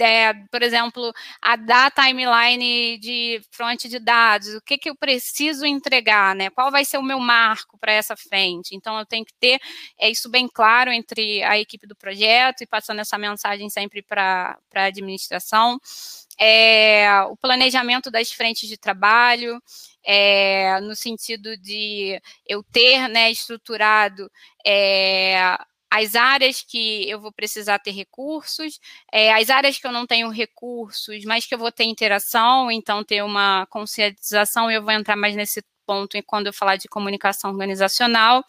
é, por exemplo, a dar timeline de fonte de dados, o que, que eu preciso entregar, né? Qual vai ser o meu marco para essa frente? Então, eu tenho que ter é, isso bem claro entre a equipe do projeto e passando essa mensagem sempre para a administração. É, o planejamento das frentes de trabalho, é, no sentido de eu ter né, estruturado é, as áreas que eu vou precisar ter recursos, é, as áreas que eu não tenho recursos, mas que eu vou ter interação, então ter uma conscientização, eu vou entrar mais nesse ponto quando eu falar de comunicação organizacional.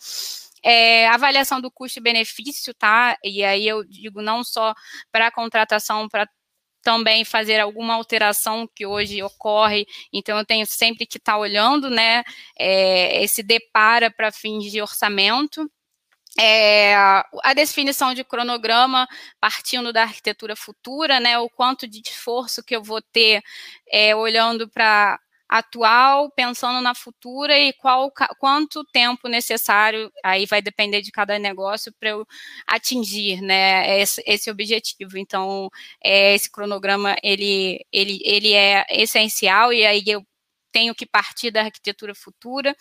É, avaliação do custo-benefício, tá? E aí eu digo não só para a contratação, para também fazer alguma alteração que hoje ocorre, então eu tenho sempre que estar tá olhando, né, é, esse depara para fins de orçamento, é, a definição de cronograma partindo da arquitetura futura, né, o quanto de esforço que eu vou ter é, olhando para atual, pensando na futura e qual quanto tempo necessário, aí vai depender de cada negócio para eu atingir, né, esse, esse objetivo. Então, é, esse cronograma ele, ele, ele é essencial e aí eu tenho que partir da arquitetura futura.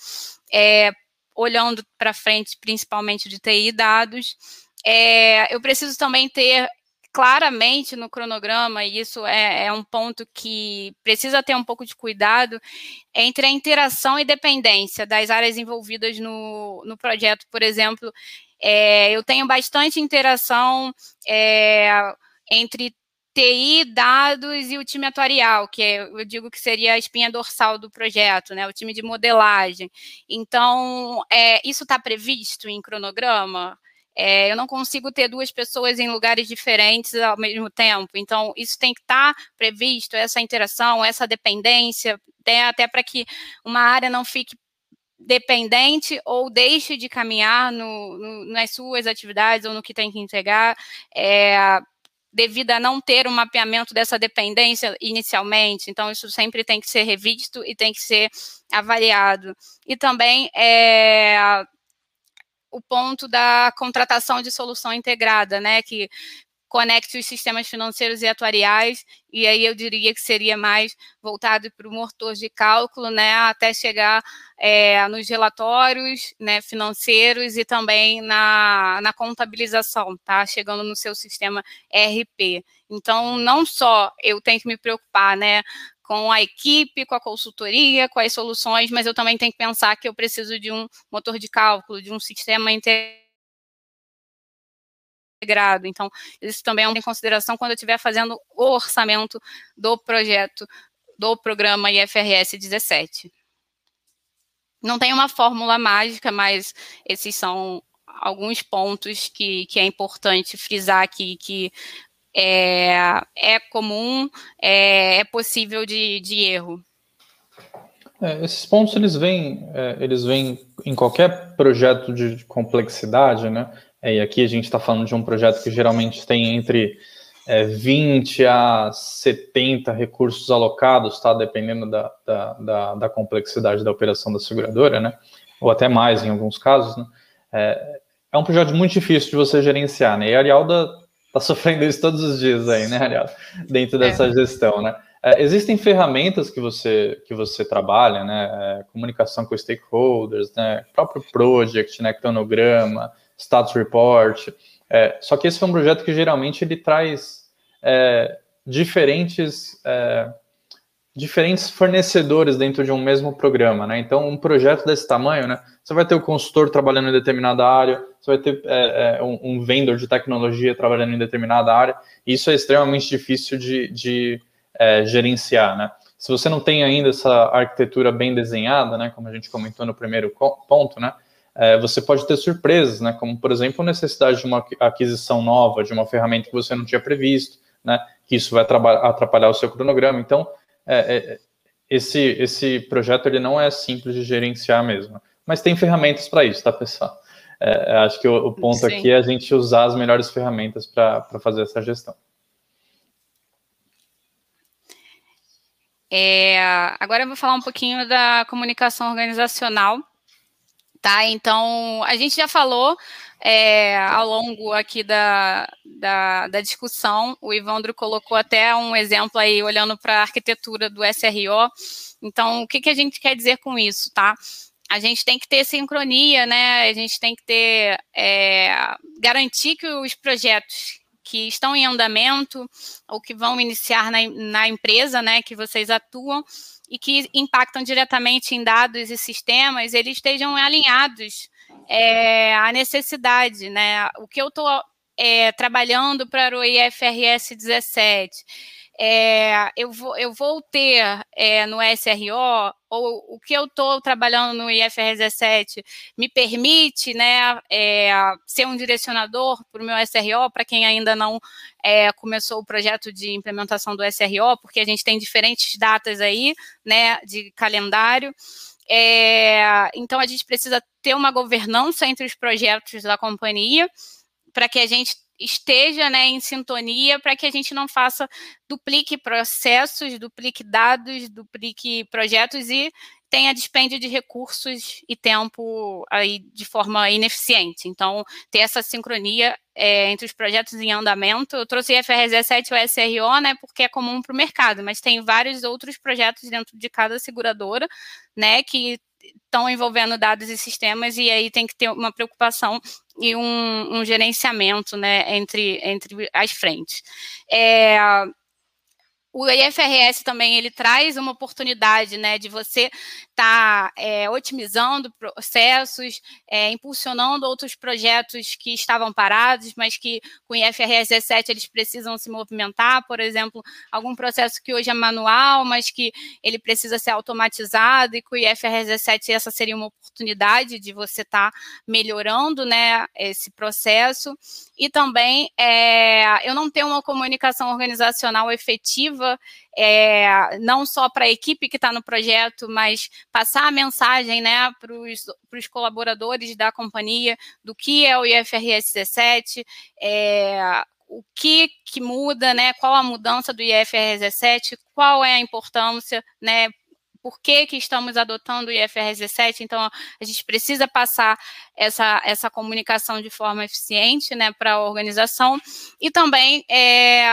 Olhando para frente, principalmente de TI e dados. É, eu preciso também ter claramente no cronograma, e isso é, é, um ponto que precisa ter um pouco de cuidado, entre a interação e dependência das áreas envolvidas no, no projeto. Por exemplo, é, eu tenho bastante interação é, entre TI, dados e o time atuarial, que é, eu digo que seria a espinha dorsal do projeto, né? O time de modelagem. Então, é, isso está previsto em cronograma? É, eu não consigo ter duas pessoas em lugares diferentes ao mesmo tempo. Então, isso tem que estar tá previsto, essa interação, essa dependência, até, até para que uma área não fique dependente ou deixe de caminhar no, no, nas suas atividades ou no que tem que entregar. É, devido a não ter um mapeamento dessa dependência inicialmente. Então, isso sempre tem que ser revisto e tem que ser avaliado. E também é, o ponto da contratação de solução integrada, né, que conecte os sistemas financeiros e atuariais, e aí eu diria que seria mais voltado para o motor de cálculo, né, até chegar é, nos relatórios né, financeiros e também na, na contabilização, tá? Chegando no seu sistema RP. Então, não só eu tenho que me preocupar, né, com a equipe, com a consultoria, com as soluções, mas eu também tenho que pensar que eu preciso de um motor de cálculo, de um sistema integrado. Então, isso também é uma consideração quando eu estiver fazendo o orçamento do projeto, do programa IFRS 17. Não tem uma fórmula mágica, mas esses são alguns pontos que, que é importante frisar aqui, que é, é comum, é, é possível de, de erro. É, esses pontos eles vêm, é, eles vêm em qualquer projeto de complexidade, né? É, e aqui a gente está falando de um projeto que geralmente tem entre é, 20 a 70 recursos alocados, tá? Dependendo da, da, da, da, complexidade da operação da seguradora, né? Ou até mais em alguns casos, né? É, é um projeto muito difícil de você gerenciar, né? E a Arialda está [LAUGHS] sofrendo isso todos os dias aí, né, Arialda? Dentro dessa é. gestão, né? É, existem ferramentas que você que você trabalha, né? É, comunicação com stakeholders, né? Próprio project, né? Cronograma, status report. É, só que esse foi um projeto que geralmente ele traz é, diferentes é, diferentes fornecedores dentro de um mesmo programa, né? Então, um projeto desse tamanho, né? Você vai ter o consultor trabalhando em determinada área, você vai ter é, é, um, um, vendor de tecnologia trabalhando em determinada área, e isso é extremamente difícil de, de é, gerenciar, né? Se você não tem ainda essa arquitetura bem desenhada, né? Como a gente comentou no primeiro ponto, né? É, você pode ter surpresas, né? Como, por exemplo, a necessidade de uma aquisição nova, de uma ferramenta que você não tinha previsto, né? Que isso vai atrapalhar o seu cronograma. Então, é, é, esse, esse projeto ele não é simples de gerenciar mesmo. Mas tem ferramentas para isso, tá, pessoal? É, acho que o, o ponto Sim. aqui é a gente usar as melhores ferramentas para fazer essa gestão. É, agora eu vou falar um pouquinho da comunicação organizacional, tá? Então, a gente já falou é, ao longo aqui da, da, da, discussão, o Ivandro colocou até um exemplo aí, olhando para a arquitetura do SRO. Então, o que, que a gente quer dizer com isso, tá? A gente tem que ter sincronia, né? A gente tem que ter, é, garantir que os projetos que estão em andamento ou que vão iniciar na, na empresa, né, que vocês atuam, e que impactam diretamente em dados e sistemas, eles estejam alinhados é, à necessidade, né? O que eu estou é, trabalhando para o IFRS 17 é, eu, vou, eu vou ter é, no SRO, ou o que eu estou trabalhando no IFRS 17 me permite né, é, ser um direcionador para o meu SRO, para quem ainda não começou o projeto de implementação do SRO, porque a gente tem diferentes datas aí, né, de calendário. Então, a gente precisa ter uma governança entre os projetos da companhia, para que a gente esteja né, em sintonia para que a gente não faça duplique processos, duplique dados, duplique projetos e tenha dispêndio de recursos e tempo aí de forma ineficiente. Então, ter essa sincronia é, entre os projetos em andamento. Eu trouxe IFRS 17 e o SRO, né, porque é comum para o mercado, mas tem vários outros projetos dentro de cada seguradora, né, que estão envolvendo dados e sistemas, e aí tem que ter uma preocupação e um, um gerenciamento né, entre, entre as frentes. É, o IFRS também ele traz uma oportunidade né, de você estar tá, é, otimizando processos, é, impulsionando outros projetos que estavam parados, mas que com o IFRS 17 eles precisam se movimentar, por exemplo, algum processo que hoje é manual, mas que ele precisa ser automatizado, e com o IFRS 17 essa seria uma oportunidade de você estar tá melhorando né, esse processo. E também é, eu não tenho uma comunicação organizacional efetiva é, não só para a equipe que está no projeto, mas passar a mensagem né, para os colaboradores da companhia do que é o IFRS 17, é, o que, que muda, né, qual a mudança do IFRS 17, qual é a importância né, por que, que estamos adotando o IFRS 17, então a gente precisa passar essa, essa comunicação de forma eficiente né, para a organização e também é,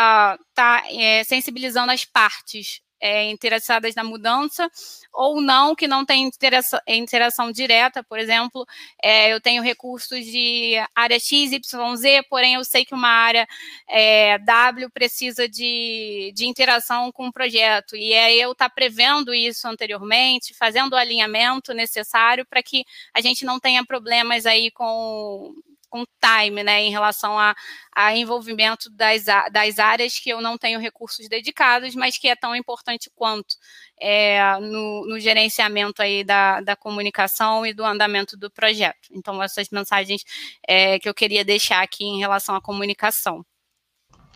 tá é, sensibilizando as partes é, interessadas na mudança, ou não, que não tem interação, interação direta, por exemplo, é, eu tenho recursos de área X, Y, Z, porém eu sei que uma área é, W precisa de, de interação com o projeto, e é eu estar tá prevendo isso anteriormente, fazendo o alinhamento necessário para que a gente não tenha problemas aí com com time, né, em relação a, a envolvimento das, das áreas que eu não tenho recursos dedicados, mas que é tão importante quanto é, no, no, gerenciamento aí da, da comunicação e do andamento do projeto. Então, essas mensagens é, que eu queria deixar aqui em relação à comunicação.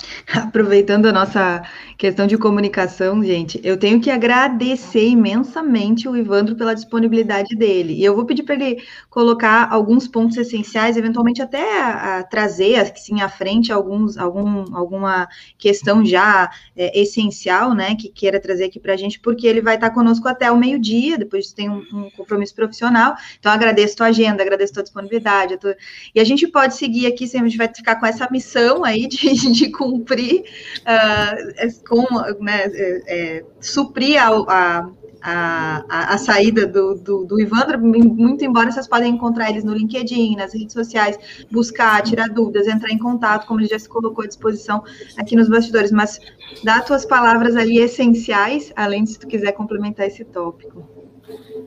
[LAUGHS] Aproveitando a nossa questão de comunicação, gente, eu tenho que agradecer imensamente o Ivandro pela disponibilidade dele. E eu vou pedir para ele colocar alguns pontos essenciais, eventualmente até a, a trazer assim à frente alguns, algum, alguma questão já é, essencial, né, que queira trazer aqui para a gente, porque ele vai estar conosco até o meio-dia, depois tem um, um, compromisso profissional. Então, agradeço a tua agenda, agradeço a tua disponibilidade. A tua... E a gente pode seguir aqui, a gente vai ficar com essa missão aí de, de uh, com, né, é, é, suprir a, a a, a, saída do, do, do Ivandro, muito embora vocês podem encontrar eles no LinkedIn, nas redes sociais, buscar, tirar dúvidas, entrar em contato, como ele já se colocou à disposição aqui nos bastidores, mas dá tuas palavras ali essenciais, além de se tu quiser complementar esse tópico.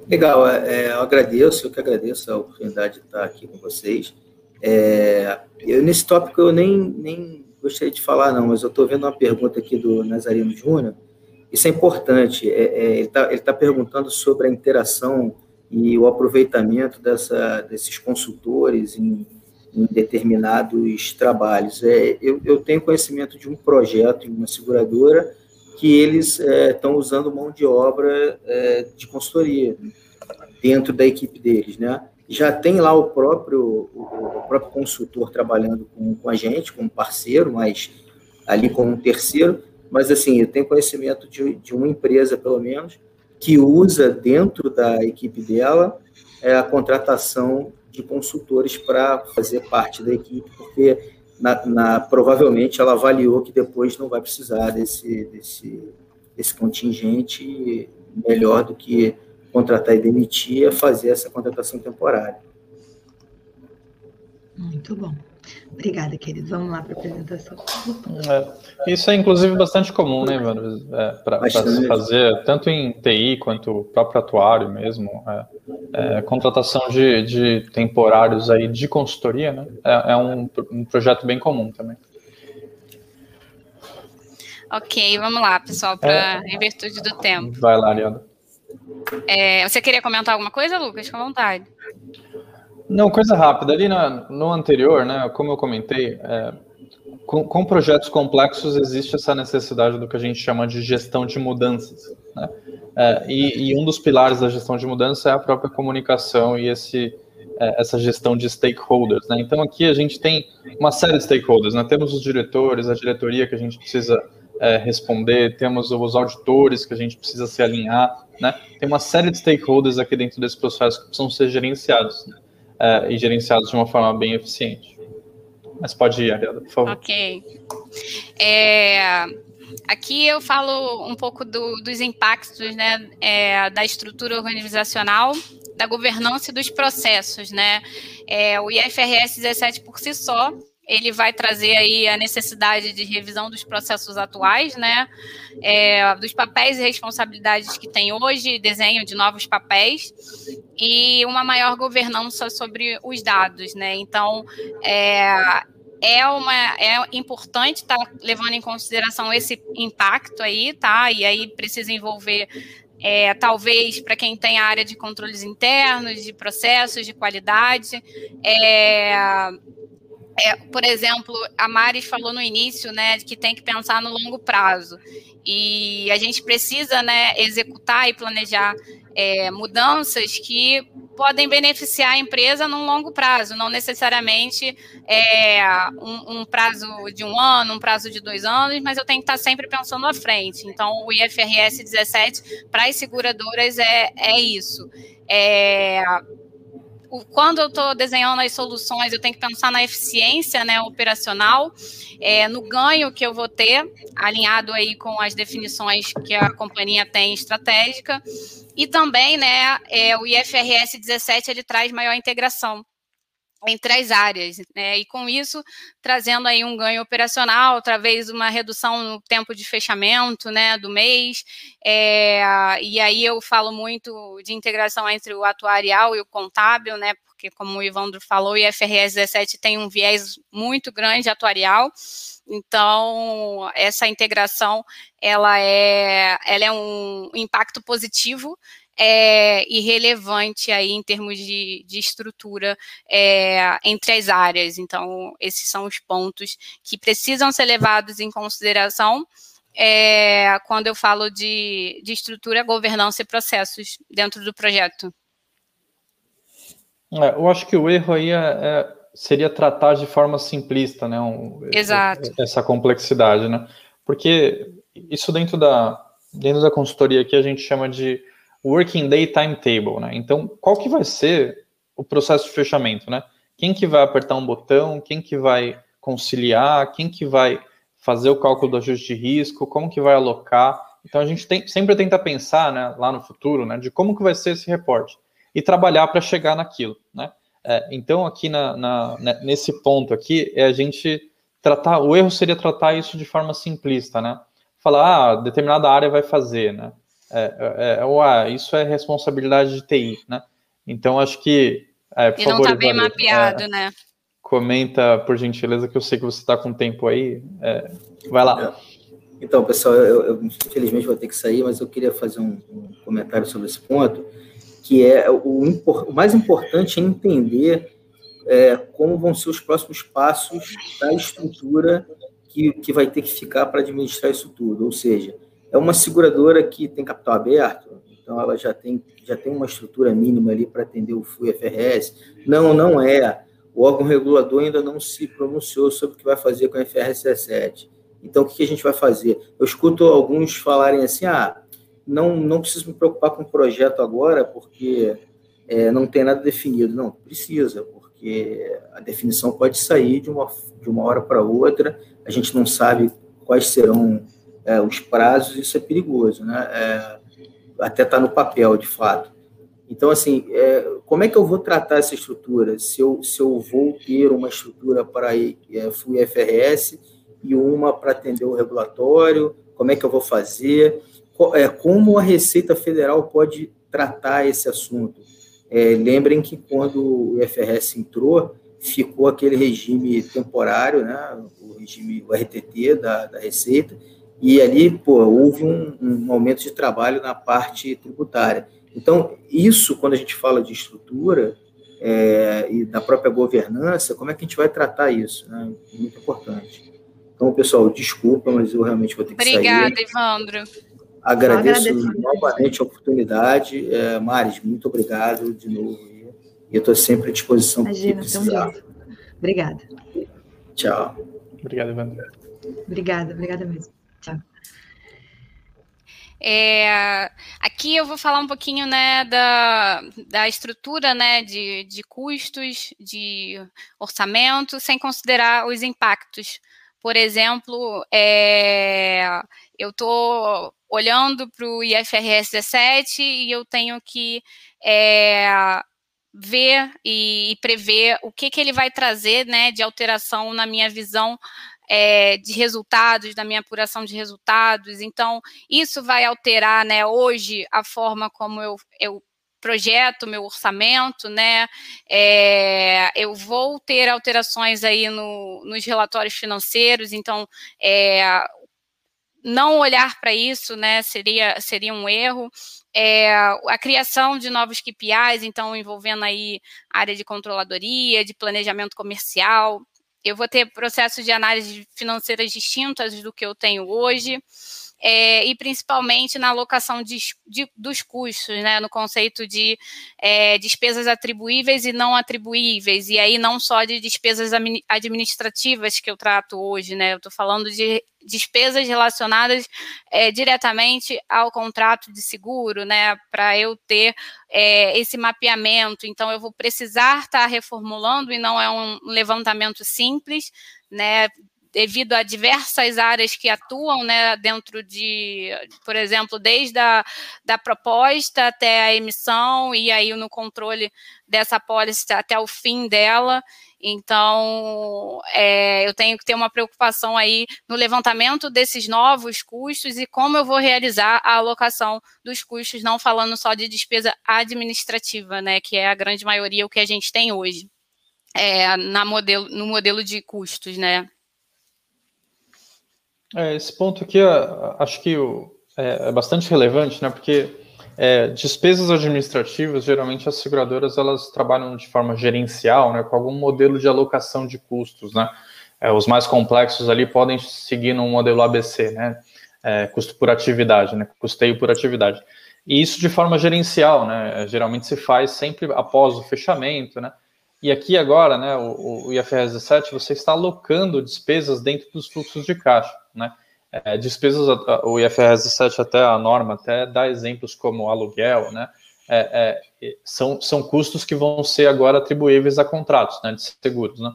Legal, é, eu agradeço, eu que agradeço a oportunidade de estar aqui com vocês. É, eu, nesse tópico eu nem, nem gostaria de falar, não, mas eu estou vendo uma pergunta aqui do Nazarino Júnior. Isso é importante. É, é, ele está tá perguntando sobre a interação e o aproveitamento dessa, desses consultores em, em determinados trabalhos. É, eu, eu, tenho conhecimento de um projeto em uma seguradora que eles estão é, usando mão de obra é, de consultoria dentro da equipe deles, né? Já tem lá o próprio, o próprio consultor trabalhando com, com a gente, como parceiro, mas ali como um terceiro. Mas, assim, eu tenho conhecimento de, de uma empresa, pelo menos, que usa dentro da equipe dela é, a contratação de consultores para fazer parte da equipe, porque na, na, provavelmente ela avaliou que depois não vai precisar desse, desse, desse contingente melhor do que contratar e demitir é fazer essa contratação temporária. Muito bom. Obrigada, querido. Vamos lá para a apresentação. É, isso é, inclusive, bastante comum, né, Evandro? É, para se fazer, tanto em TI quanto próprio atuário mesmo, é, é, contratação de, de, temporários aí de consultoria, né? É, é um, um projeto bem comum também. Ok, vamos lá, pessoal, para é. em virtude do tempo. Vai lá, Ariana. É, você queria comentar alguma coisa, Lucas? Com vontade. Não, coisa rápida. Ali na, no anterior, né, como eu comentei, é, com, com, projetos complexos existe essa necessidade do que a gente chama de gestão de mudanças. Né? É, e, e, um dos pilares da gestão de mudança é a própria comunicação e esse, é, essa gestão de stakeholders. Né? Então aqui a gente tem uma série de stakeholders. Né? Temos os diretores, a diretoria que a gente precisa é, responder, temos os auditores que a gente precisa se alinhar, né? Tem uma série de stakeholders aqui dentro desse processo que precisam ser gerenciados né? é, e gerenciados de uma forma bem eficiente. Mas pode ir, Ariada, por favor. Ok. É, aqui eu falo um pouco do, dos impactos né, é, da estrutura organizacional, da governança e dos processos. Né? É, o IFRS 17 por si só ele vai trazer aí a necessidade de revisão dos processos atuais, né? É, dos papéis e responsabilidades que tem hoje, desenho de novos papéis e uma maior governança sobre os dados, né? Então, é, é, uma, é importante estar tá levando em consideração esse impacto aí, tá? E aí precisa envolver é, talvez para quem tem área de controles internos, de processos, de qualidade, é, é, por exemplo, a Mari falou no início, né, que tem que pensar no longo prazo. E a gente precisa, né, executar e planejar é, mudanças que podem beneficiar a empresa num longo prazo, não necessariamente é, um, um, prazo de um ano, um prazo de dois anos, mas eu tenho que estar sempre pensando à frente. Então, o IFRS 17 para as seguradoras é, é isso. É, o, quando eu estou desenhando as soluções, eu tenho que pensar na eficiência né, operacional, é, no ganho que eu vou ter, alinhado aí com as definições que a companhia tem estratégica, e também né, é, o IFRS 17 ele traz maior integração entre as áreas, né? E com isso trazendo aí um ganho operacional, de uma redução no tempo de fechamento, né, do mês. É, e aí eu falo muito de integração entre o atuarial e o contábil, né? Porque como o Ivandro falou, o IFRS 17 tem um viés muito grande atuarial. Então, essa integração, ela é, ela é um impacto positivo é, irrelevante aí em termos de, de estrutura é, entre as áreas. Então, esses são os pontos que precisam ser levados em consideração é, quando eu falo de, de estrutura, governança e processos dentro do projeto. É, eu acho que o erro aí é, é, seria tratar de forma simplista, né? Um, Exato. Essa complexidade, né? Porque isso dentro da, dentro da consultoria aqui a gente chama de Working Day Timetable, né? Então, qual que vai ser o processo de fechamento, né? Quem que vai apertar um botão, quem que vai conciliar, quem que vai fazer o cálculo do ajuste de risco, como que vai alocar. Então, a gente tem, sempre tenta pensar, né, lá no futuro, né, de como que vai ser esse reporte e trabalhar para chegar naquilo, né? É, então, aqui na, na, né, nesse ponto aqui, é a gente tratar, o erro seria tratar isso de forma simplista, né? Falar, ah, determinada área vai fazer, né? É, é, é ah, isso é responsabilidade de TI, né? Então acho que é, por e favor, não está bem mapeado, é, né? Comenta por gentileza que eu sei que você está com tempo aí. É, vai lá. Então, pessoal, eu, eu, infelizmente vou ter que sair, mas eu queria fazer um, um comentário sobre esse ponto, que é o, o mais importante é entender é, como vão ser os próximos passos da estrutura que, que vai ter que ficar para administrar isso tudo. Ou seja, é uma seguradora que tem capital aberto, então ela já tem, já tem uma estrutura mínima ali para atender o FRS. Não, não é. O órgão regulador ainda não se pronunciou sobre o que vai fazer com o FRS 17. Então, o que a gente vai fazer? Eu escuto alguns falarem assim, ah, não, não preciso me preocupar com o projeto agora, porque é, não tem nada definido. Não, precisa, porque a definição pode sair de uma, de uma hora para outra, a gente não sabe quais serão é, os prazos, isso é perigoso, né? É, até está no papel, de fato. Então, assim, é, como é que eu vou tratar essa estrutura? Se eu, se eu vou ter uma estrutura para é, FRS e uma para atender o regulatório, como é que eu vou fazer? É, como a Receita Federal pode tratar esse assunto? É, lembrem que quando o IFRS entrou, ficou aquele regime temporário, né, o regime, o RTT da, da Receita, e ali, pô, houve um, um aumento de trabalho na parte tributária. Então, isso, quando a gente fala de estrutura é, e da própria governança, como é que a gente vai tratar isso? Né? Muito importante. Então, pessoal, desculpa, mas eu realmente vou ter que Obrigada, sair. Obrigada, Evandro. Agradeço novamente a oportunidade. É, Maris, muito obrigado de novo. E eu estou sempre à disposição para precisar. Obrigada. Tchau. Obrigado, Evandro. Obrigada, obrigada mesmo. É, aqui eu vou falar um pouquinho né, da, da estrutura né, de, de custos, de orçamento, sem considerar os impactos. Por exemplo, é, eu estou olhando para o IFRS 17 e eu tenho que é, ver e, e, prever o que, que ele vai trazer né, de alteração na minha visão é, de resultados, da minha apuração de resultados. Então, isso vai alterar, né, hoje, a forma como eu, eu projeto, meu orçamento, né? É, eu vou ter alterações aí no, nos relatórios financeiros, então é, não olhar para isso, né? Seria, seria um erro. É, a criação de novos KPIs, então envolvendo aí área de controladoria, de planejamento comercial, eu vou ter processos de análise financeiras distintas do que eu tenho hoje. É, e principalmente na alocação de, de, dos custos, né, no conceito de é, despesas atribuíveis e não atribuíveis, e aí não só de despesas administrativas que eu trato hoje, né, eu estou falando de despesas relacionadas é, diretamente ao contrato de seguro, né, para eu ter é, esse mapeamento. Então, eu vou precisar estar tá reformulando e não é um levantamento simples, né, devido a diversas áreas que atuam né, dentro de, por exemplo, desde a da proposta até a emissão e aí no controle dessa pólice até o fim dela. Então, é, eu tenho que ter uma preocupação aí no levantamento desses novos custos e como eu vou realizar a alocação dos custos, não falando só de despesa administrativa, né, que é a grande maioria o que a gente tem hoje. É, na modelo, no modelo de custos, né? É, esse ponto aqui, acho que é, é, bastante relevante, né? Porque é, despesas administrativas, geralmente as seguradoras elas trabalham de forma gerencial, né? Com algum modelo de alocação de custos, né? É, os mais complexos ali podem seguir no modelo ABC, né? É, custo por atividade, né? Custeio por atividade. E isso de forma gerencial, né? Geralmente se faz sempre após o fechamento, né? E aqui agora, né, o, o IFRS 17, você está alocando despesas dentro dos fluxos de caixa, né? É, despesas, o IFRS 17 até a norma até dá exemplos como aluguel, né? É, é, são, são custos que vão ser agora atribuíveis a contratos né, de seguros, né?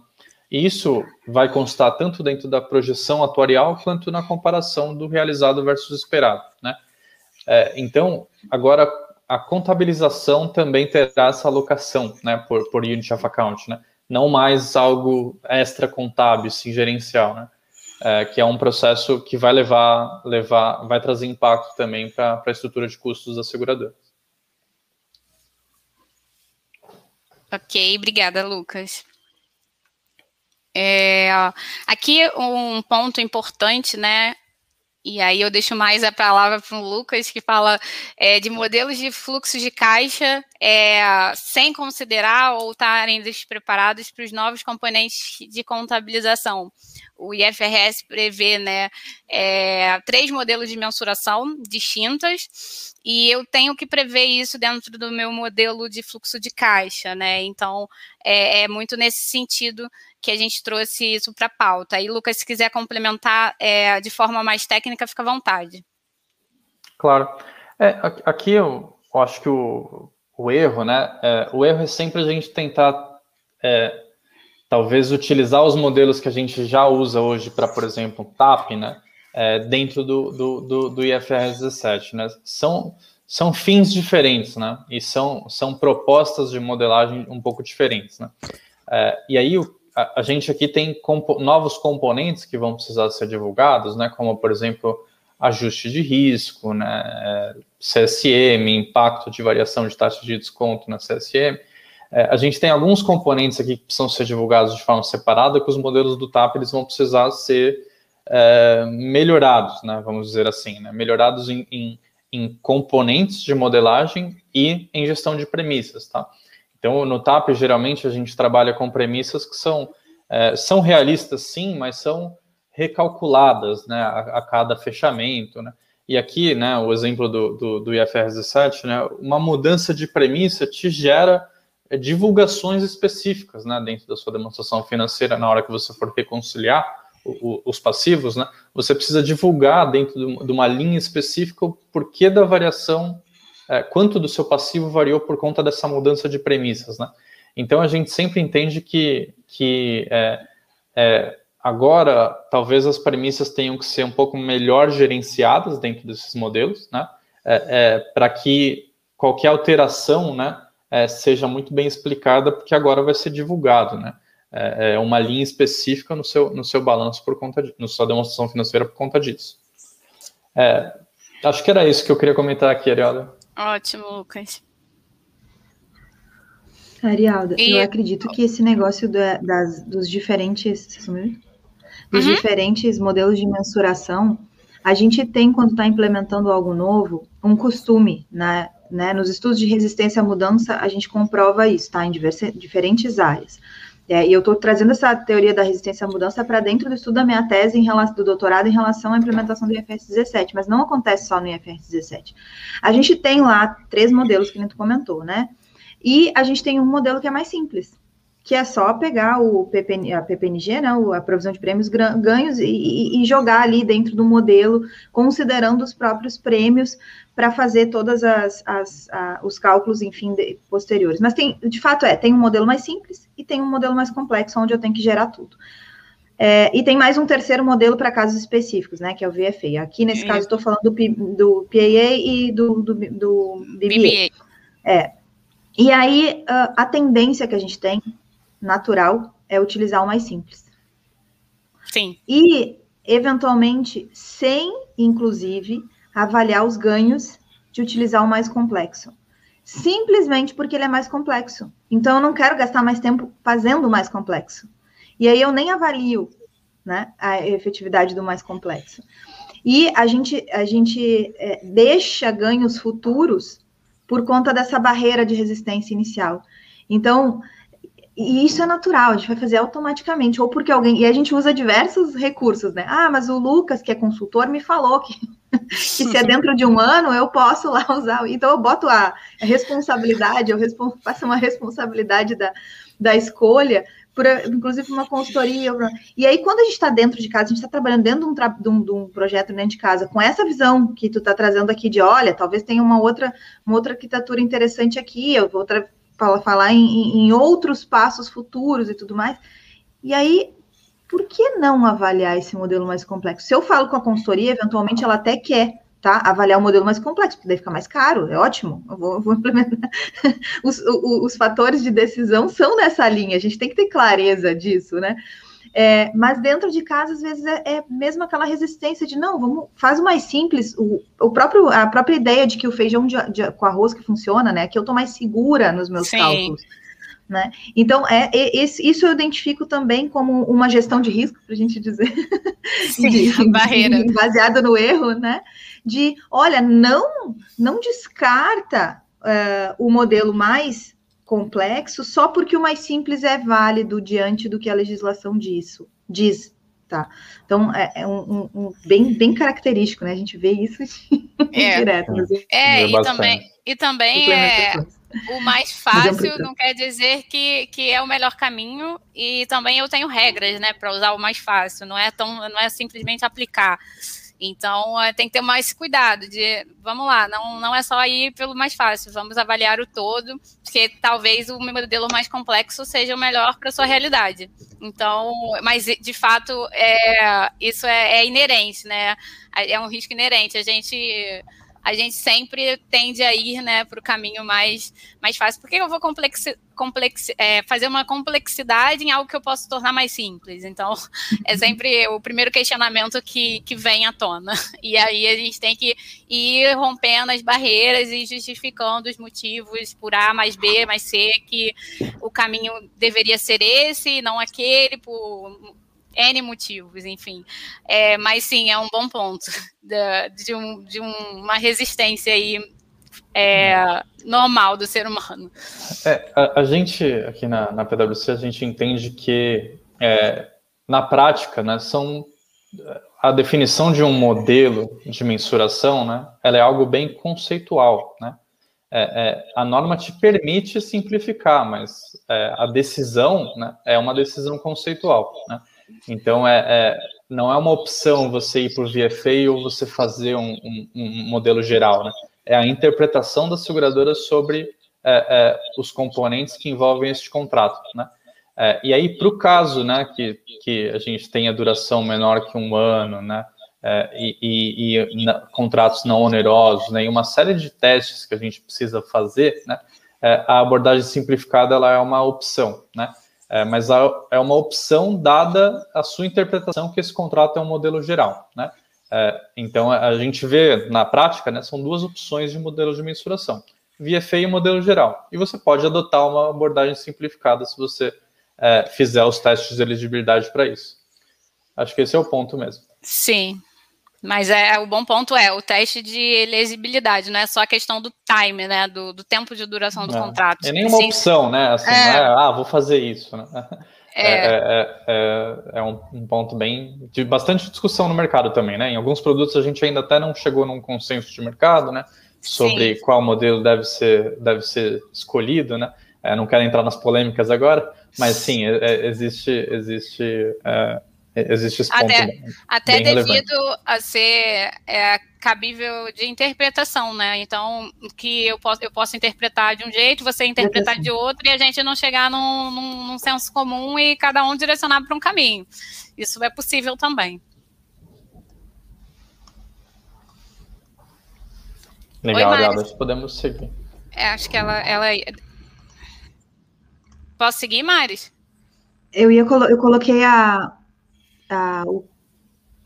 E isso vai constar tanto dentro da projeção atuarial quanto na comparação do realizado versus esperado, né? É, então, agora a contabilização também terá essa alocação, né, por, por unit of account, né, não mais algo extra contábil, sim gerencial, né, é, que é um processo que vai levar, levar vai trazer impacto também para a estrutura de custos da seguradora. Ok, obrigada, Lucas. É, aqui um ponto importante, né, e aí eu deixo mais a palavra para o Lucas, que fala é, de modelos de fluxo de caixa é, sem considerar ou estarem despreparados para os novos componentes de contabilização. O IFRS prevê né, é, três modelos de mensuração distintas e eu tenho que prever isso dentro do meu modelo de fluxo de caixa, né? Então é, é muito nesse sentido que a gente trouxe isso para a pauta. Aí, Lucas, se quiser complementar é, de forma mais técnica, fica à vontade. Claro. É, aqui eu, eu, acho que o, o erro, né? É, o erro é sempre a gente tentar, é, talvez, utilizar os modelos que a gente já usa hoje para, por exemplo, TAP, né? É, dentro do, do, do, do IFRS 17, né? São, são fins diferentes, né? E são, são propostas de modelagem um pouco diferentes, né? É, e aí, o, a, gente aqui tem compo novos componentes que vão precisar ser divulgados, né, como, por exemplo, ajuste de risco, né, é, CSM, impacto de variação de taxa de desconto na CSM. É, a gente tem alguns componentes aqui que precisam ser divulgados de forma separada, que os modelos do TAP eles vão precisar ser é, melhorados, né, vamos dizer assim, né, melhorados em, em, em componentes de modelagem e em gestão de premissas, tá? Então, no TAP, geralmente, a gente trabalha com premissas que são, é, são realistas, sim, mas são recalculadas né, a, a, cada fechamento. Né? E aqui, né, o exemplo do, do, do IFRS 17, né, uma mudança de premissa te gera divulgações específicas né, dentro da sua demonstração financeira na hora que você for reconciliar o, o, os passivos, né, você precisa divulgar dentro de uma linha específica o porquê da variação é, quanto do seu passivo variou por conta dessa mudança de premissas, né? Então a gente sempre entende que, que é, é, agora talvez as premissas tenham que ser um pouco melhor gerenciadas dentro desses modelos, né? É, é, Para que qualquer alteração, né, é, seja muito bem explicada, porque agora vai ser divulgado, né? É, uma linha específica no seu, no seu balanço por conta de, na sua demonstração financeira por conta disso. acho que era isso que eu queria comentar aqui, Ariela. Ótimo, Lucas. Arialda, e... eu acredito que esse negócio da, das, dos diferentes. Dos uhum. diferentes modelos de mensuração, a gente tem, quando está implementando algo novo, um costume, né? Né? Nos estudos de resistência à mudança, a gente comprova isso, tá? Em diversas, diferentes áreas. É, e eu estou trazendo essa teoria da resistência à mudança para dentro do estudo da minha tese em relação, do doutorado em relação à implementação do IFRS 17, mas não acontece só no IFRS 17. A gente tem lá três modelos que a gente comentou, né? E a gente tem um modelo que é mais simples, que é só pegar o PPN, a PPNG, né, a provisão de prêmios ganhos, e, e, jogar ali dentro do modelo, considerando os próprios prêmios, para fazer todos as, as a, os cálculos, enfim, de, posteriores. Mas tem, de fato, é, tem um modelo mais simples e tem um modelo mais complexo, onde eu tenho que gerar tudo. É, e tem mais um terceiro modelo para casos específicos, né, que é o VFA. Aqui, nesse caso, estou falando do, do PAA e do, do, do BBA. BBA. É. E aí, a tendência que a gente tem natural é utilizar o mais simples. Sim. E, eventualmente, sem, inclusive, avaliar os ganhos de utilizar o mais complexo. Simplesmente porque ele é mais complexo. Então, eu não quero gastar mais tempo fazendo o mais complexo. E aí eu nem avalio né, a efetividade do mais complexo. E a gente, a gente é, deixa ganhos futuros por conta dessa barreira de resistência inicial. Então, e isso é natural, a gente vai fazer automaticamente, ou porque alguém. E a gente usa diversos recursos, né? Ah, mas o Lucas, que é consultor, me falou que, [LAUGHS] que se é dentro de um ano, eu posso lá usar. Então, eu boto a, responsabilidade, eu [LAUGHS] faço uma responsabilidade da, da escolha, por, inclusive uma consultoria. E aí, quando a gente está dentro de casa, a gente está trabalhando dentro de um, de, um, de um, projeto dentro de casa, com essa visão que tu está trazendo aqui de, olha, talvez tenha uma outra, uma outra arquitetura interessante aqui, eu vou para falar em, em outros passos futuros e tudo mais. E aí, por que não avaliar esse modelo mais complexo? Se eu falo com a consultoria, eventualmente ela até quer tá? avaliar o um modelo mais complexo, porque daí fica mais caro, é ótimo, eu vou, vou implementar. [LAUGHS] Os, os, os, fatores de decisão são nessa linha, a gente tem que ter clareza disso, né? É, mas dentro de casa, às vezes, é, é, mesmo aquela resistência de não, vamos, faz o mais simples, o, o próprio, a própria ideia de que o feijão de, de, com arroz que funciona, né? Que eu tô mais segura nos meus Sim. cálculos. Né? Então, é, é, isso eu identifico também como uma gestão de risco, para a gente dizer. Sim, de, [LAUGHS] barreira. De, baseado no erro, né? De, olha, não, não descarta uh, o modelo mais complexo só porque o mais simples é válido diante do que a legislação diz, diz tá? Então é, é um, um, bem, bem característico, né? A gente vê isso [LAUGHS] é. direto. É, é e também, e também é o mais [LAUGHS] fácil não quer dizer que, que é o melhor caminho e também eu tenho regras, né, para usar o mais fácil. Não é tão, não é simplesmente aplicar. Então, é, tem que ter mais cuidado de, vamos lá, não, não é só ir pelo mais fácil, vamos avaliar o todo, porque talvez o modelo mais complexo seja o melhor para a sua realidade. Então, mas de fato, é, isso é, é inerente, né? É um risco inerente. A gente a gente sempre tende a ir né, para o caminho mais, mais fácil. Por que eu vou complexi, complexi, é, fazer uma complexidade em algo que eu posso tornar mais simples? Então, é sempre o primeiro questionamento que, que vem à tona. [LAUGHS] E aí a gente tem que ir rompendo as barreiras e justificando os motivos por A mais B mais C, que o caminho deveria ser esse, não aquele, por N motivos, enfim. É, mas sim, é um bom ponto [LAUGHS] de, de, um, de uma resistência aí é, normal do ser humano. É, a, a, gente, aqui na, na PwC, a gente entende que, é, na prática, né, são a definição de um modelo de mensuração, né, ela é algo bem conceitual, né? É, é, a norma te permite simplificar, mas é, a decisão né, é uma decisão conceitual. Né? Então, é, é, não é uma opção você ir por VFA ou você fazer um, um, um modelo geral, né? É a interpretação da seguradora sobre é, é, os componentes que envolvem este contrato, né? É, e aí, para o caso, né, que, que a gente tenha duração menor que um ano, né, é, e, e, e na, contratos não onerosos, né, e uma série de testes que a gente precisa fazer, né, a abordagem simplificada ela é uma opção, né? É, mas é uma opção dada a sua interpretação que esse contrato é um modelo geral, né? É, então a gente vê na prática, né, são duas opções de modelo de mensuração, VFA e modelo geral. E você pode adotar uma abordagem simplificada se você é, fizer os testes de elegibilidade para isso. Acho que esse é o ponto mesmo. Sim, mas é o bom ponto é o teste de elegibilidade, não é só a questão do time, né? Do, do tempo de duração do não, contrato. É nenhuma Sim. opção, né? Assim, é. é. ah, vou fazer isso. Né? é, é, é, é, é um, um, ponto bem de bastante discussão no mercado também, né? Em alguns produtos a gente ainda até não chegou num consenso de mercado, né? Sobre Sim. qual modelo deve ser, deve ser escolhido, né? É, não quero entrar nas polêmicas agora, mas sim, existe, existe existe esse ponto até, bem, até bem devido relevante. a ser é, cabível de interpretação, né? Então, que eu posso, eu posso interpretar de um jeito, você interpretar de outro, e a gente não chegar num, num, num senso comum e cada um direcionar para um caminho. Isso é possível também. Legal, Oi, podemos seguir. É, acho que ela, ela. Posso seguir, Maris? Eu ia colo eu coloquei a, a o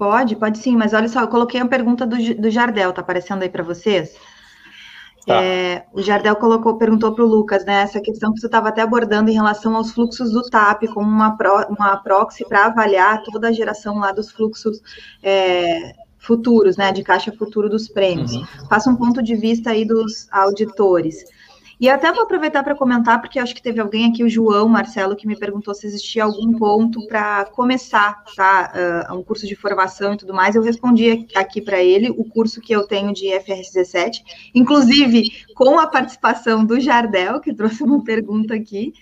Pode, pode sim, mas olha só, eu coloquei uma pergunta do, do Jardel, tá aparecendo aí para vocês? Tá. É, o Jardel colocou, perguntou para o Lucas, né, essa questão que você estava até abordando em relação aos fluxos do TAP, como uma, pro, uma proxy para avaliar toda a geração lá dos fluxos é, futuros, né, de caixa futuro dos prêmios. Uhum. Faça um ponto de vista aí dos auditores. E até vou aproveitar para comentar, porque acho que teve alguém aqui, o João Marcelo, que me perguntou se existia algum ponto para começar tá, uh, um curso de formação e tudo mais. Eu respondi aqui para ele o curso que eu tenho de FRS 17, inclusive com a participação do Jardel, que trouxe uma pergunta aqui.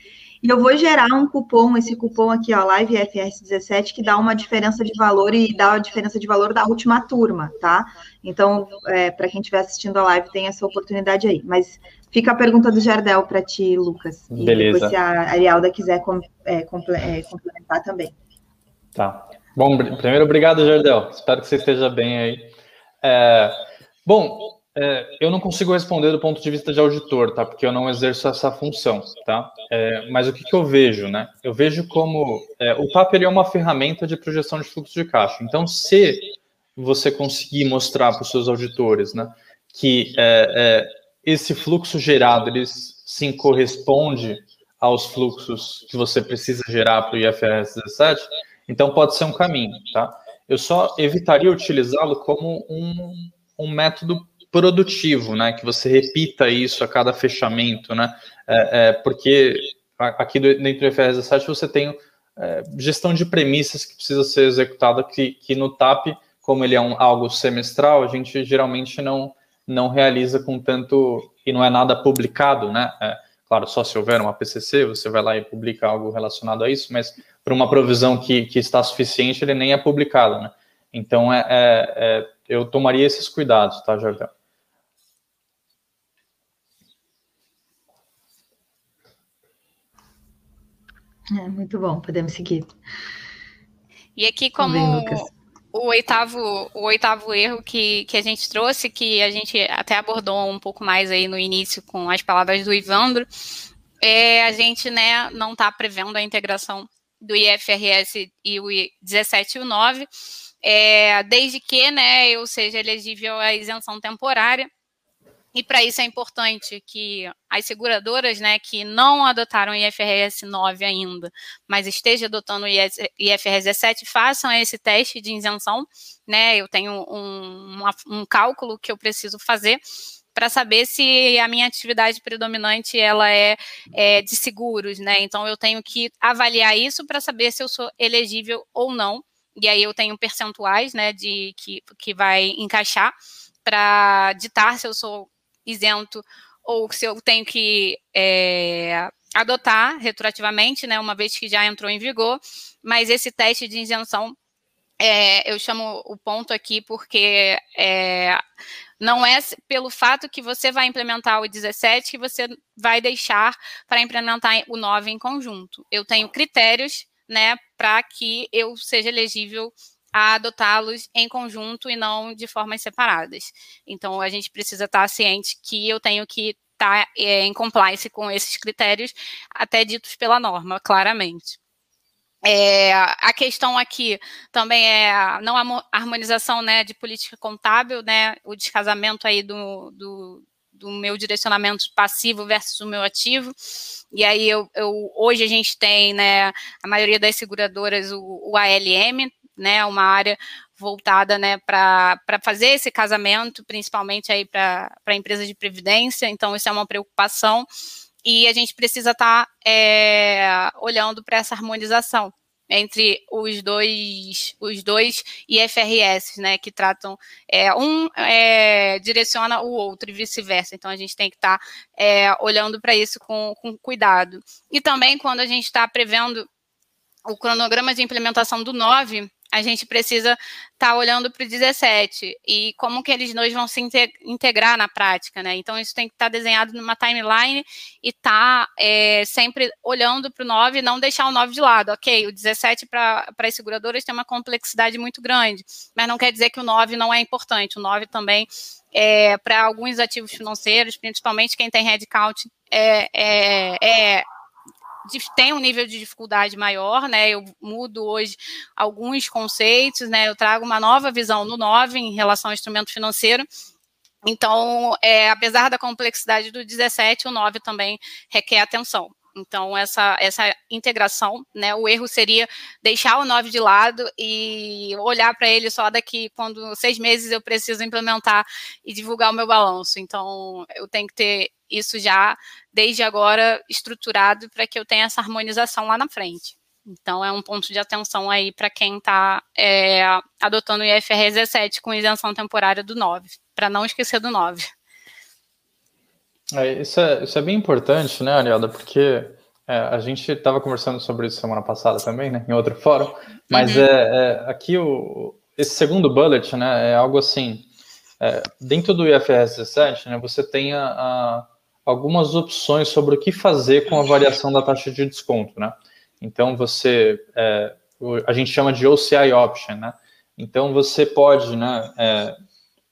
E eu vou gerar um cupom, esse cupom aqui, ó, Live FRS 17, que dá uma diferença de valor e dá a diferença de valor da última turma, tá? Então, é, para quem estiver assistindo a live, tem essa oportunidade aí. Mas Fica a pergunta do Jardel para ti, Lucas. E Beleza. depois, se a Arialda quiser com, é, é, complementar também. Tá. Bom, primeiro, obrigado, Jardel. Espero que você esteja bem aí. É, bom, é, eu não consigo responder do ponto de vista de auditor, tá? Porque eu não exerço essa função, tá? É, mas o que, que, eu vejo, né? Eu vejo como é, o TAP é uma ferramenta de projeção de fluxo de caixa. Então, se você conseguir mostrar para os seus auditores, né, que é, é esse fluxo gerado ele sim corresponde aos fluxos que você precisa gerar para o IFRS 17, então pode ser um caminho, tá? Eu só evitaria utilizá-lo como um, um método produtivo, né? Que você repita isso a cada fechamento, né? É, é, porque aqui dentro do IFRS 17 você tem é, gestão de premissas que precisa ser executada, que, que no TAP, como ele é um, algo semestral, a gente geralmente não, não realiza com tanto e não é nada publicado, né? É, claro, só se houver uma PCC, você vai lá e publica algo relacionado a isso, mas para uma provisão que, que está suficiente, ele nem é publicado, né? Então, é, é, é eu tomaria esses cuidados, tá, Jordão? É, muito bom, podemos seguir. E aqui, como, o oitavo, o oitavo erro que, que a gente trouxe, que a gente até abordou um pouco mais aí no início com as palavras do Ivandro, é a gente né, não está prevendo a integração do IFRS e o 17 e o 9, é, desde que né, eu seja elegível à isenção temporária. E para isso é importante que as seguradoras, né, que não adotaram o IFRS 9 ainda, mas estejam adotando o IFRS 17, façam esse teste de isenção, né? Eu tenho um, um cálculo que eu preciso fazer para saber se a minha atividade predominante ela é, é, de seguros, né? Então eu tenho que avaliar isso para saber se eu sou elegível ou não. E aí eu tenho percentuais, né, de que, que vai encaixar para ditar se eu sou isento ou se eu tenho que é, adotar retroativamente, né, uma vez que já entrou em vigor, mas esse teste de isenção, é, eu chamo o ponto aqui porque é, não é pelo fato que você vai implementar o 17 que você vai deixar para implementar o 9 em conjunto. Eu tenho critérios né, para que eu seja elegível a adotá-los em conjunto e não de formas separadas. Então, a gente precisa estar ciente que eu tenho que estar é, em compliance com esses critérios, até ditos pela norma, claramente. É, a questão aqui também é a não harmonização né, de política contábil, né, o descasamento aí do, do, do meu direcionamento passivo versus o meu ativo. E aí eu, eu, hoje a gente tem, né, a maioria das seguradoras o, o ALM, né, uma área voltada, né, para fazer esse casamento, principalmente aí para a empresa de previdência, então isso é uma preocupação. e a gente precisa estar tá, é, olhando para essa harmonização entre os dois, os dois IFRS, né, que tratam, é, um é, direciona o outro e vice-versa, então a gente tem que estar tá, é, olhando para isso com, com cuidado. E também quando a gente está prevendo o cronograma de implementação do 9, a gente precisa estar tá olhando para o 17 e como que eles dois vão se integrar na prática, né? Então, isso tem que estar tá desenhado numa timeline e tá, é, sempre olhando para o 9 e não deixar o 9 de lado. Ok, o 17 para as seguradoras tem uma complexidade muito grande, mas não quer dizer que o 9 não é importante. O 9 também, é, para alguns ativos financeiros, principalmente quem tem headcount, é, é, é tem um nível de dificuldade maior, né? Eu mudo hoje alguns conceitos, né? Eu trago uma nova visão no 9 em relação ao instrumento financeiro. Então, é, apesar da complexidade do 17, o 9 também requer atenção. Então, essa, essa integração, né, o erro seria deixar o 9 de lado e olhar para ele só daqui, quando seis meses eu preciso implementar e divulgar o meu balanço. Então, eu tenho que ter isso já, desde agora, estruturado para que eu tenha essa harmonização lá na frente. Então, é um ponto de atenção aí para quem está é, adotando o IFRS 17 com isenção temporária do 9, para não esquecer do 9. É, isso, é, isso é bem importante, né, Ariada? Porque é, a gente estava conversando sobre isso semana passada também, né, em outro fórum, mas uhum. é, é, aqui o, esse segundo bullet, né, é algo assim, é, dentro do IFRS 17, né, você tem a, a, algumas opções sobre o que fazer com a variação da taxa de desconto, né? Então você, é, a gente chama de OCI option, né? Então você pode, né, é,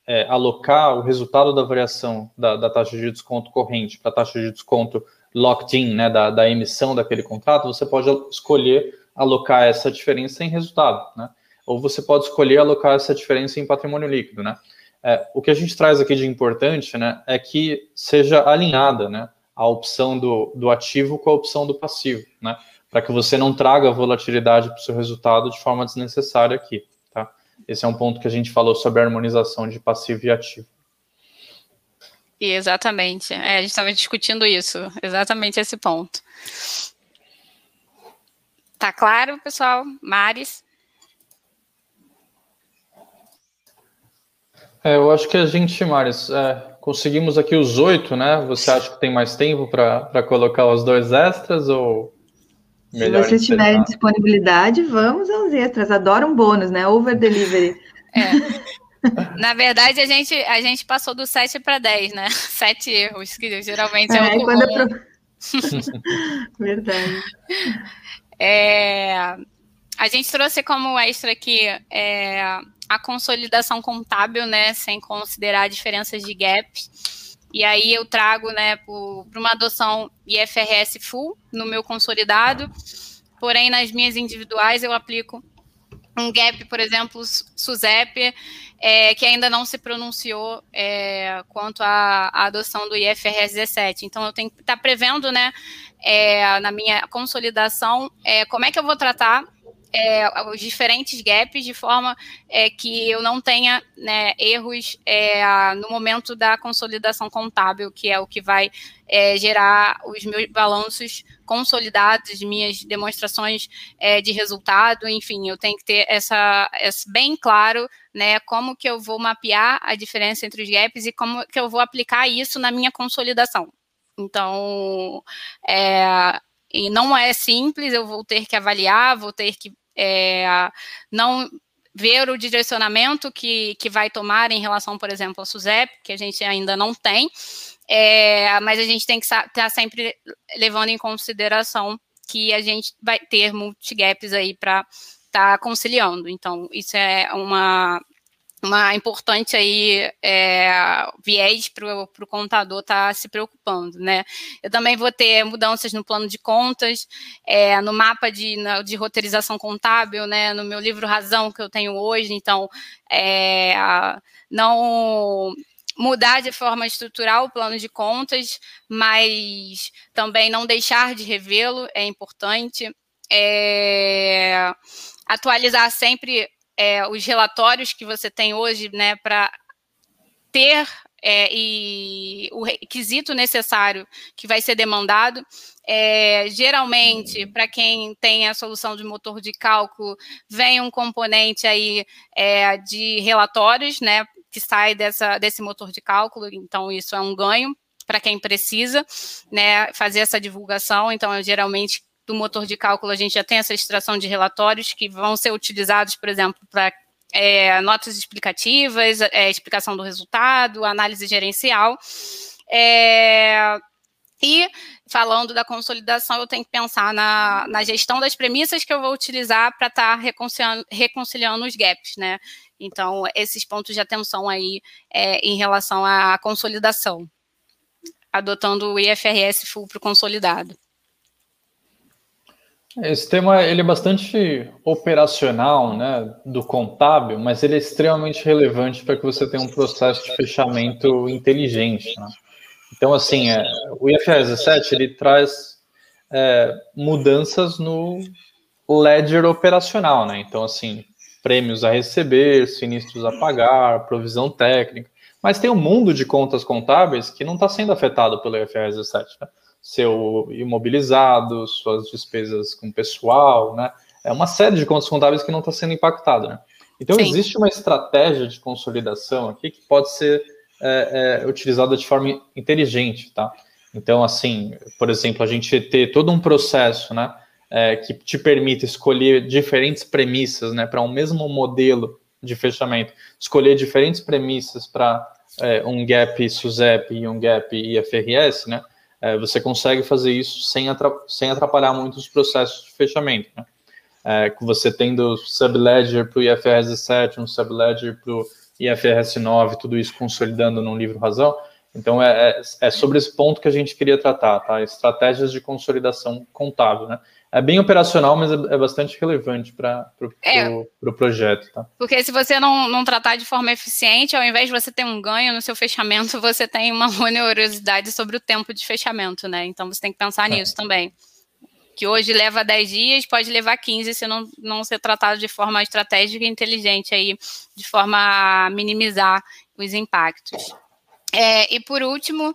é, alocar o resultado da variação da, da taxa de desconto corrente para a taxa de desconto locked-in, né, da, da, emissão daquele contrato, você pode escolher alocar essa diferença em resultado, né? Ou você pode escolher alocar essa diferença em patrimônio líquido, né? É, o que a gente traz aqui de importante, né, é que seja alinhada, né, a opção do, do ativo com a opção do passivo, né? Para que você não traga volatilidade para o seu resultado de forma desnecessária aqui. Esse é um ponto que a gente falou sobre a harmonização de passivo e ativo. Exatamente. É, a gente estava discutindo isso, exatamente esse ponto. Tá claro, pessoal? Maris? É, eu acho que a gente, Maris, é, conseguimos aqui os oito, né? Você acha que tem mais tempo para colocar os dois extras ou se vocês tiverem disponibilidade, vamos aos extras. Adoro um bônus, né? Over delivery. É. Na verdade, a gente, a gente passou do 7 para 10, né? [LAUGHS] 7 erros, que geralmente é, é o quando comum. Pro... [LAUGHS] Verdade. É, a gente trouxe como extra aqui é, a consolidação contábil, né? Sem considerar diferenças de gap. E aí eu trago, né, para uma adoção IFRS full no meu consolidado, porém nas minhas individuais eu aplico um gap, por exemplo, SUSEP, é, que ainda não se pronunciou é, quanto à, adoção do IFRS 17. Então, eu tenho que estar tá prevendo, né, é, na minha consolidação, é, como é que eu vou tratar é, os diferentes gaps de forma é, que eu não tenha né, erros é, no momento da consolidação contábil, que é o que vai é, gerar os meus balanços consolidados, minhas demonstrações é, de resultado, enfim, eu tenho que ter essa, essa, bem claro, né, como que eu vou mapear a diferença entre os gaps e como que eu vou aplicar isso na minha consolidação. Então, é, e não é simples, eu vou ter que avaliar, vou ter que é, não ver o direcionamento que, que vai tomar em relação, por exemplo, ao SUSEP, que a gente ainda não tem, é, mas a gente tem que estar tá sempre levando em consideração que a gente vai ter multigaps aí para estar tá conciliando. Então, isso é uma, uma importante aí é, viés para o contador estar tá se preocupando, né? Eu também vou ter mudanças no plano de contas, é, no mapa de, de roteirização contábil, né? No meu livro Razão que eu tenho hoje, então é, não mudar de forma estrutural o plano de contas, mas também não deixar de revê-lo é importante. É, atualizar sempre é, os relatórios que você tem hoje, né, para ter é, e o requisito necessário que vai ser demandado. É, geralmente, para quem tem a solução de motor de cálculo, vem um componente aí é, de relatórios, né, que sai dessa, desse motor de cálculo, então isso é um ganho para quem precisa, né, fazer essa divulgação, então geralmente do motor de cálculo a gente já tem essa extração de relatórios que vão ser utilizados, por exemplo, para é, notas explicativas, é, explicação do resultado, análise gerencial. É, e falando da consolidação, eu tenho que pensar na, na gestão das premissas que eu vou utilizar para estar tá reconciliando, reconciliando os gaps, né? Então, esses pontos de atenção aí é, em relação à consolidação, adotando o IFRS full para o consolidado. Esse tema ele é bastante operacional, né, do contábil, mas ele é extremamente relevante para que você tenha um processo de fechamento inteligente. Né? Então, assim, é, o IFRS 17 ele traz é, mudanças no ledger operacional, né? Então, assim, prêmios a receber, sinistros a pagar, provisão técnica, mas tem um mundo de contas contábeis que não está sendo afetado pelo IFRS 17. Né? Seu imobilizado, suas despesas com pessoal, né? É uma série de contas contábeis que não está sendo impactada, né? Então, Sim. existe uma estratégia de consolidação aqui que pode ser é, é, utilizada de forma inteligente, tá? Então, assim, por exemplo, a gente ter todo um processo, né, é, que te permita escolher diferentes premissas, né, para um mesmo modelo de fechamento, escolher diferentes premissas para é, um gap SUSEP e um gap IFRS, né, é, você consegue fazer isso sem, sem atrapalhar muito os processos de fechamento. Né? É, você tendo subledger para o IFRS 7, um subledger para o IFRS 9, tudo isso consolidando num livro razão. Então, é, é, é, sobre esse ponto que a gente queria tratar, tá? Estratégias de consolidação contábil, né? É bem operacional, mas é, é bastante relevante para o é, pro, pro projeto. Tá? Porque se você não, não tratar de forma eficiente, ao invés de você ter um ganho no seu fechamento, [LAUGHS] você tem uma onerosidade sobre o tempo de fechamento, né? Então você tem que pensar é. nisso também. Que hoje leva 10 dias, pode levar 15 se não, não ser tratado de forma estratégica e inteligente aí, de forma a minimizar os impactos. É, e por último,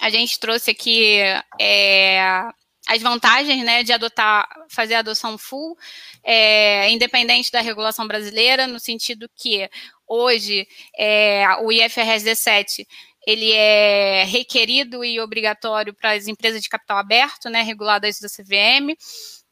a gente trouxe aqui é, as vantagens né, de adotar, fazer a adoção full, é, independente da regulação brasileira, no sentido que hoje é, o IFRS 17 ele é requerido e obrigatório para as empresas de capital aberto, né, reguladas da CVM.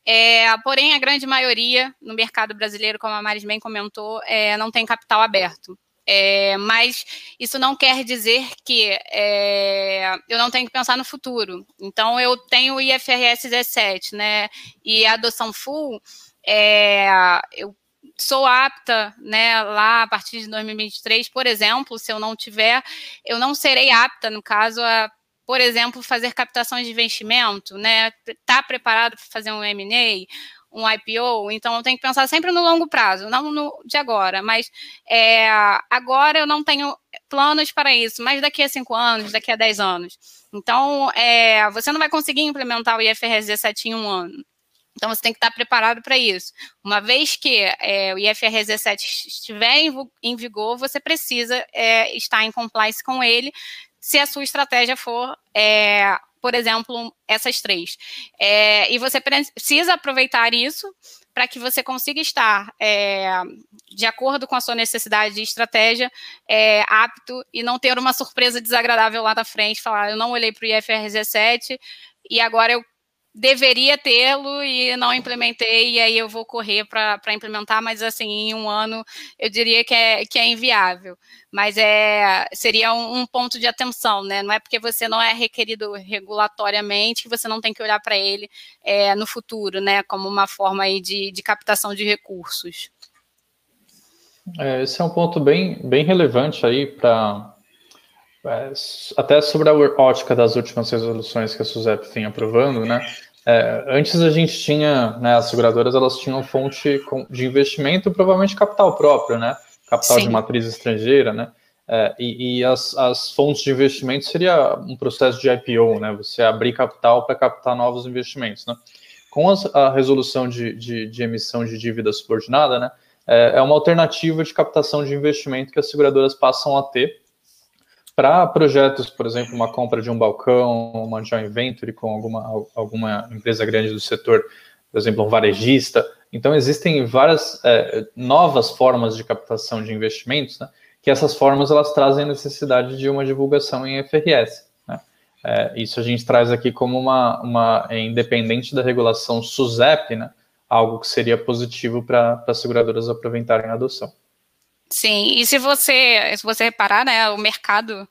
É, porém, a grande maioria no mercado brasileiro, como a Maris bem comentou, é, não tem capital aberto. É, mas isso não quer dizer que é, eu não tenho que pensar no futuro. Então, eu tenho o IFRS 17, né? E a adoção full, é, eu sou apta, né, lá a partir de 2023, por exemplo, se eu não tiver, eu não serei apta, no caso, a, por exemplo, fazer captações de investimento, né? Tá preparado para fazer um M&A? Um IPO, então eu tenho que pensar sempre no longo prazo, não no de agora, mas é, agora eu não tenho planos para isso, mas daqui a cinco anos, daqui a dez anos. Então, é, você não vai conseguir implementar o IFRS 17 em um ano. Então, você tem que estar preparado para isso. Uma vez que é, o IFRS 17 estiver em, em vigor, você precisa é, estar em compliance com ele, se a sua estratégia for é, por exemplo, essas três. É, e você precisa aproveitar isso para que você consiga estar é, de acordo com a sua necessidade de estratégia, é, apto e não ter uma surpresa desagradável lá na frente, falar, eu não olhei para o IFRS 17 e agora eu deveria tê-lo e não implementei, e aí eu vou correr para implementar, mas assim, em um ano eu diria que é, que é inviável. Mas é, seria um, um ponto de atenção, né? Não é porque você não é requerido regulatoriamente que você não tem que olhar para ele é, no futuro, né? Como uma forma aí de, de captação de recursos. É, esse é um ponto bem, bem relevante aí para até sobre a ótica das últimas resoluções que a SUSEP vem aprovando, né? É, antes a gente tinha, né, as seguradoras elas tinham fonte de investimento, provavelmente capital próprio, né? Capital Sim. de matriz estrangeira, né? É, e, e as, as, fontes de investimento seria um processo de IPO, né? Você abrir capital para captar novos investimentos, né? Com as, a resolução de, de, de, emissão de dívida subordinada, né? É, é uma alternativa de captação de investimento que as seguradoras passam a ter para projetos, por exemplo, uma compra de um balcão, uma joint venture com alguma, alguma empresa grande do setor, por exemplo, um varejista. Então, existem várias é, novas formas de captação de investimentos, né, que essas formas elas trazem a necessidade de uma divulgação em FRS. Né? É, isso a gente traz aqui como uma, uma é, independente da regulação SUSEP, né, algo que seria positivo para as seguradoras aproveitarem a adoção. Sim, e se você, se você reparar, né, o mercado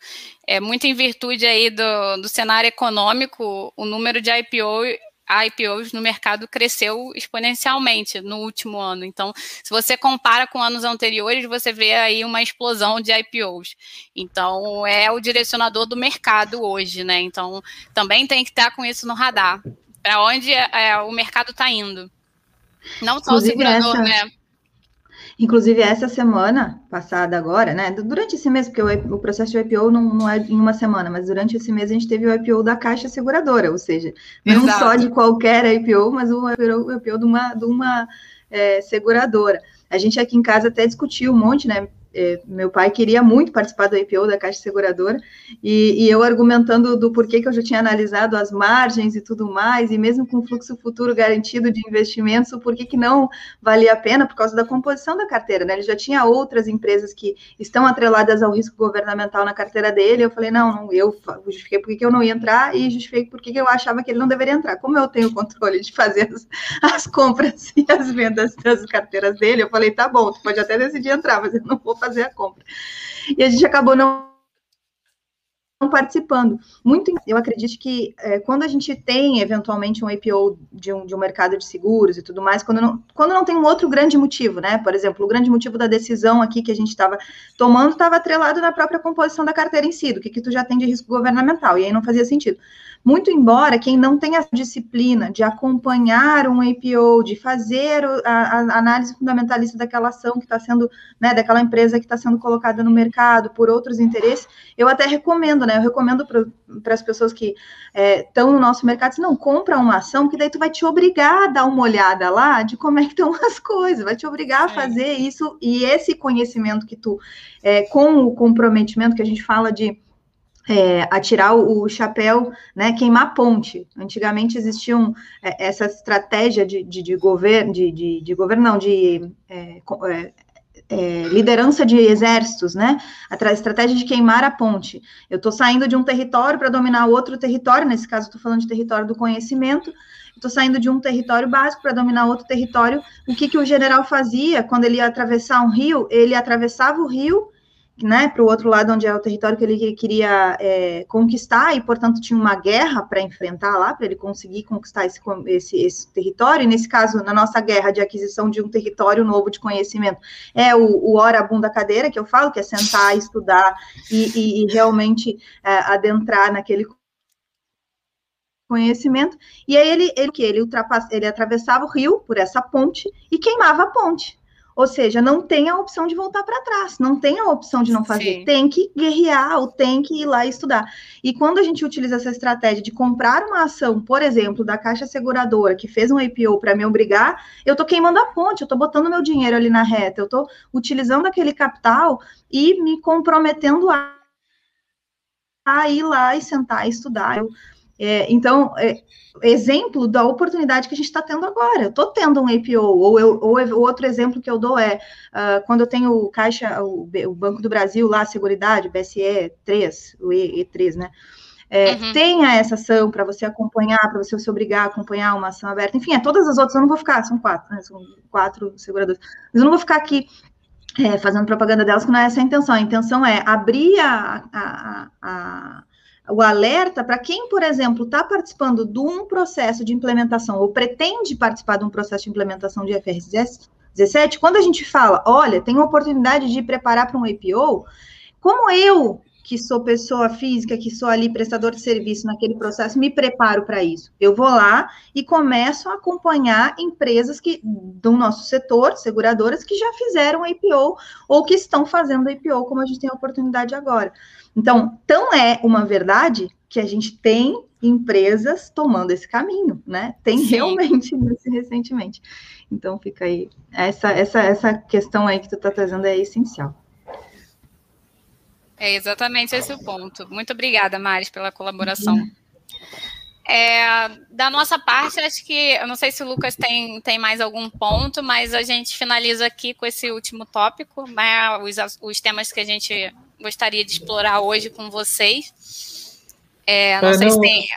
é muito em virtude aí do, do cenário econômico, o número de IPO, IPOs no mercado cresceu exponencialmente no último ano. Então, se você compara com anos anteriores, você vê aí uma explosão de IPOs. Então, é o direcionador do mercado hoje, né? Então, também tem que estar com isso no radar. Para onde é, o mercado está indo. Não só Inclusive o segurador, essa... né? Inclusive, essa semana passada agora, né? Durante esse mês, porque o, o processo de IPO não, não, é em uma semana, mas durante esse mês a gente teve o IPO da Caixa Seguradora, ou seja, não Exato. só de qualquer IPO, mas o IPO, o IPO de uma, de uma é, seguradora. A gente aqui em casa até discutiu um monte, né? É, meu pai queria muito participar do IPO da Caixa Seguradora, e, e, eu argumentando do porquê que eu já tinha analisado as margens e tudo mais, e mesmo com fluxo futuro garantido de investimentos, o porquê que não valia a pena por causa da composição da carteira, né? Ele já tinha outras empresas que estão atreladas ao risco governamental na carteira dele, eu falei, não, não eu justifiquei por que eu não ia entrar e justifiquei por que eu achava que ele não deveria entrar. Como eu tenho controle de fazer as, as compras [LAUGHS] e as vendas das carteiras dele, eu falei, tá bom, tu pode até decidir entrar, mas eu não vou fazer a compra. E a gente acabou não participando. Muito, eu acredito que é, quando a gente tem eventualmente um IPO de um, de um mercado de seguros e tudo mais, quando não, quando não tem um outro grande motivo, né? Por exemplo, o grande motivo da decisão aqui que a gente estava tomando estava atrelado na própria composição da carteira em si, do que, que tu já tem de risco governamental, e aí não fazia sentido. Muito embora quem não tenha a disciplina de acompanhar um APO, de fazer a, a análise fundamentalista daquela ação que está sendo, né, daquela empresa que está sendo colocada no mercado por outros interesses, eu até recomendo, né? Eu recomendo para as pessoas que estão é, no nosso mercado, se não compra uma ação, que daí tu vai te obrigar a dar uma olhada lá de como é que estão as coisas, vai te obrigar a fazer isso e esse conhecimento que tu, é, com o comprometimento que a gente fala de é, atirar o, chapéu, né, queimar ponte. Antigamente existia um, é, essa estratégia de, de, de governo, de, de, de governo, não, de é, é, é, liderança de exércitos, né? A estratégia de queimar a ponte. Eu estou saindo de um território para dominar outro território, nesse caso estou falando de território do conhecimento, estou saindo de um território básico para dominar outro território. O que, que o general fazia quando ele ia atravessar um rio? Ele atravessava o rio né, para o outro lado, onde é o território que ele queria é, conquistar, e, portanto, tinha uma guerra para enfrentar lá, para ele conseguir conquistar esse, esse, esse, território. E, nesse caso, na nossa guerra de aquisição de um território novo de conhecimento, é o, o hora bunda cadeira, que eu falo, que é sentar, estudar e, e, e realmente é, adentrar naquele conhecimento. E aí ele, ele que ele ultrapass, ele atravessava o rio por essa ponte e queimava a ponte. Ou seja, não tem a opção de voltar para trás, não tem a opção de não fazer, Sim. tem que guerrear ou tem que ir lá estudar. E quando a gente utiliza essa estratégia de comprar uma ação, por exemplo, da Caixa Seguradora, que fez um IPO para me obrigar, eu estou queimando a ponte, eu estou botando meu dinheiro ali na reta, eu estou utilizando aquele capital e me comprometendo a, a ir lá e sentar e estudar. Eu, é, então, é, exemplo da oportunidade que a gente está tendo agora. Eu estou tendo um APO, ou, eu, ou o outro exemplo que eu dou é uh, quando eu tenho o Caixa, o, o, Banco do Brasil lá, a Seguridade, BSE 3, o E, 3 né? É, uhum. Tenha essa ação para você acompanhar, para você se obrigar a acompanhar uma ação aberta. Enfim, é, todas as outras eu não vou ficar, são quatro, né? São quatro seguradoras. Mas eu não vou ficar aqui é, fazendo propaganda delas, que não é essa a intenção. A intenção é abrir a, a, a o alerta para quem, por exemplo, está participando de um processo de implementação ou pretende participar de um processo de implementação de FRS 17, quando a gente fala, olha, tem uma oportunidade de preparar para um APO, como eu, que sou pessoa física, que sou ali prestador de serviço naquele processo, me preparo para isso? Eu vou lá e começo a acompanhar empresas que do nosso setor, seguradoras, que já fizeram APO ou que estão fazendo APO, como a gente tem a oportunidade agora. Então, tão é uma verdade que a gente tem empresas tomando esse caminho, né? Tem Sim. realmente [LAUGHS] isso recentemente. Então, fica aí. Essa, essa, essa questão aí que tu está trazendo é essencial. É exatamente esse o ponto. Muito obrigada, Maris, pela colaboração. É, da nossa parte, acho que, eu não sei se o Lucas tem, tem mais algum ponto, mas a gente finaliza aqui com esse último tópico, né, os, os temas que a gente gostaria de explorar hoje com vocês. É, não é, sei não, se tem.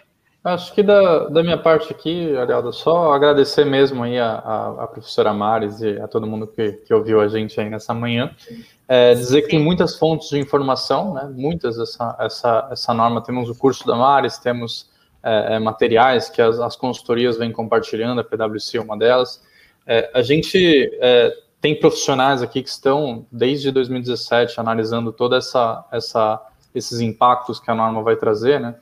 Acho que da, da minha parte aqui, Arialdo, só agradecer mesmo aí a, a, a, professora Maris e a todo mundo que, que ouviu a gente aí nessa manhã. É, dizer que tem muitas fontes de informação, né? muitas essa, essa, essa norma. Temos o curso da Mares, temos é, é, materiais que as, as consultorias vêm compartilhando, a PwC é uma delas. É, a gente é, tem profissionais aqui que estão, desde 2017, analisando toda essa, essa esses impactos que a norma vai trazer, né?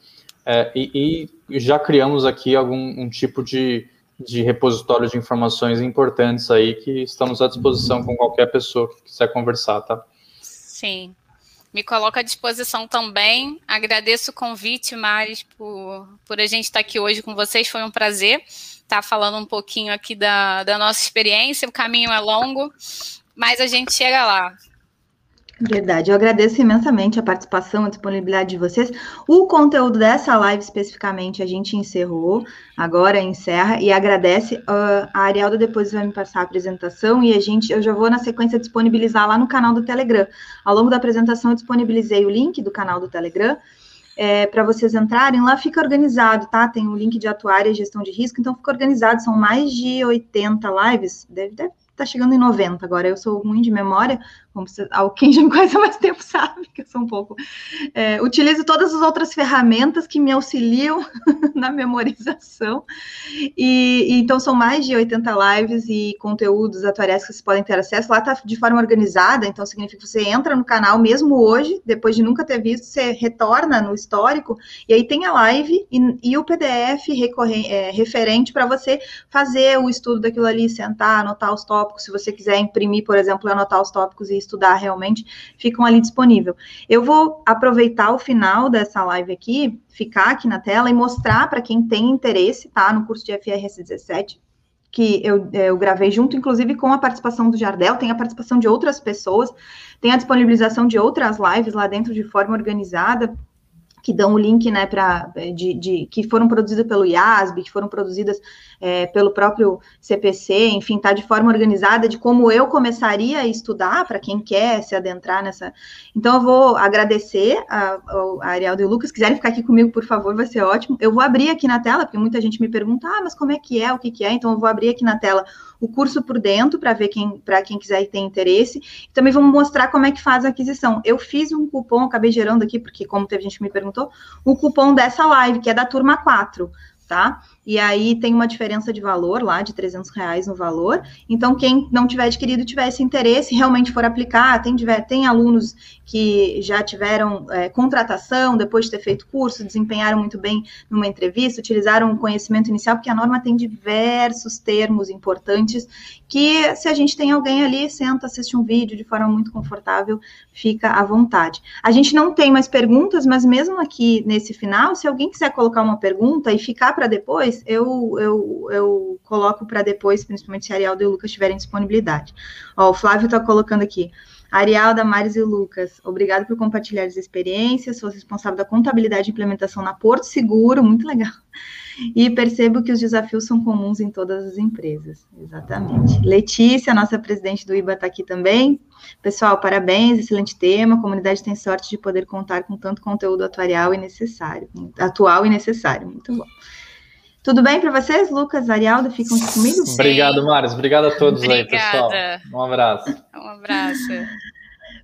É, e, e, já criamos aqui algum um tipo de, de repositório de informações importantes aí que estamos à disposição com qualquer pessoa que quiser conversar, tá? Sim. Me coloco à disposição também. Agradeço o convite, Maris, por, por a gente estar aqui hoje com vocês. Foi um prazer estar falando um pouquinho aqui da, da nossa experiência. O caminho é longo, mas a gente chega lá. Verdade, eu agradeço imensamente a participação, a disponibilidade de vocês. O conteúdo dessa live especificamente a gente encerrou, agora encerra e agradece. Uh, a Arielda depois vai me passar a apresentação e a gente, eu já vou na sequência disponibilizar lá no canal do Telegram. Ao longo da apresentação eu disponibilizei o link do canal do Telegram. É, para vocês entrarem, lá fica organizado, tá? Tem o um link de atuária e gestão de risco, então fica organizado, são mais de 80 lives, deve, deve tá chegando em 90 agora. Eu sou ruim de memória, como você, quem já me conhece há mais tempo [LAUGHS] sabe que eu sou um pouco. É, utilizo todas as outras ferramentas que me auxiliam [LAUGHS] na memorização. E, e, então são mais de 80 lives e conteúdos atuariais que vocês podem ter acesso. Lá está de forma organizada, então significa que você entra no canal mesmo hoje, depois de nunca ter visto, você retorna no histórico, e aí tem a live e, e o PDF é, referente para você fazer o estudo daquilo ali, sentar, anotar os tópicos. Se você quiser imprimir, por exemplo, anotar os tópicos e estudar realmente, ficam ali disponível. Eu vou aproveitar o final dessa live aqui, ficar aqui na tela e mostrar para quem tem interesse, tá? No curso de FRS 17, que eu, eu, gravei junto, inclusive com a participação do Jardel, tem a participação de outras pessoas, tem a disponibilização de outras lives lá dentro de forma organizada que dão o link, né, para é, de, de, que foram produzidas pelo IASB, que foram produzidas é, pelo próprio CPC, enfim, tá de forma organizada de como eu começaria a estudar para quem quer se adentrar nessa. Então eu vou agradecer a, a Ariel e o Lucas, se quiserem ficar aqui comigo, por favor, vai ser ótimo. Eu vou abrir aqui na tela, porque muita gente me pergunta, ah, mas como é que é, o que, que é? Então eu vou abrir aqui na tela o curso por dentro para ver quem para quem quiser e tem interesse. Também vamos mostrar como é que faz a aquisição. Eu fiz um cupom, acabei gerando aqui, porque como teve gente que me perguntou, o cupom dessa live, que é da turma 4 tá? E aí tem uma diferença de valor lá, de 300 reais no valor. Então, quem não tiver adquirido, tivesse interesse, realmente for aplicar, tem, tem alunos que já tiveram é, contratação depois de ter feito curso, desempenharam muito bem numa entrevista, utilizaram o conhecimento inicial, porque a norma tem diversos termos importantes que, se a gente tem alguém ali, senta, assiste um vídeo de forma muito confortável, fica à vontade. A gente não tem mais perguntas, mas mesmo aqui nesse final, se alguém quiser colocar uma pergunta e ficar para depois, eu, eu, eu coloco para depois, principalmente se a Ariel e o Lucas tiverem disponibilidade. Ó, o Flávio está colocando aqui. Ariel, Damares e Lucas, obrigado por compartilhar as experiências. Sou responsável da contabilidade e implementação na Porto Seguro, muito legal. E percebo que os desafios são comuns em todas as empresas. Exatamente. Letícia, nossa presidente do IBA, está aqui também. Pessoal, parabéns, excelente tema. A comunidade tem sorte de poder contar com tanto conteúdo atuarial e necessário, atual e necessário. Muito bom. Tudo bem para vocês, Lucas, Arialdo? Ficam comigo? Sim. Obrigado, Maris. Obrigado a [LAUGHS] todos Obrigada. aí, pessoal. Um abraço. Um abraço.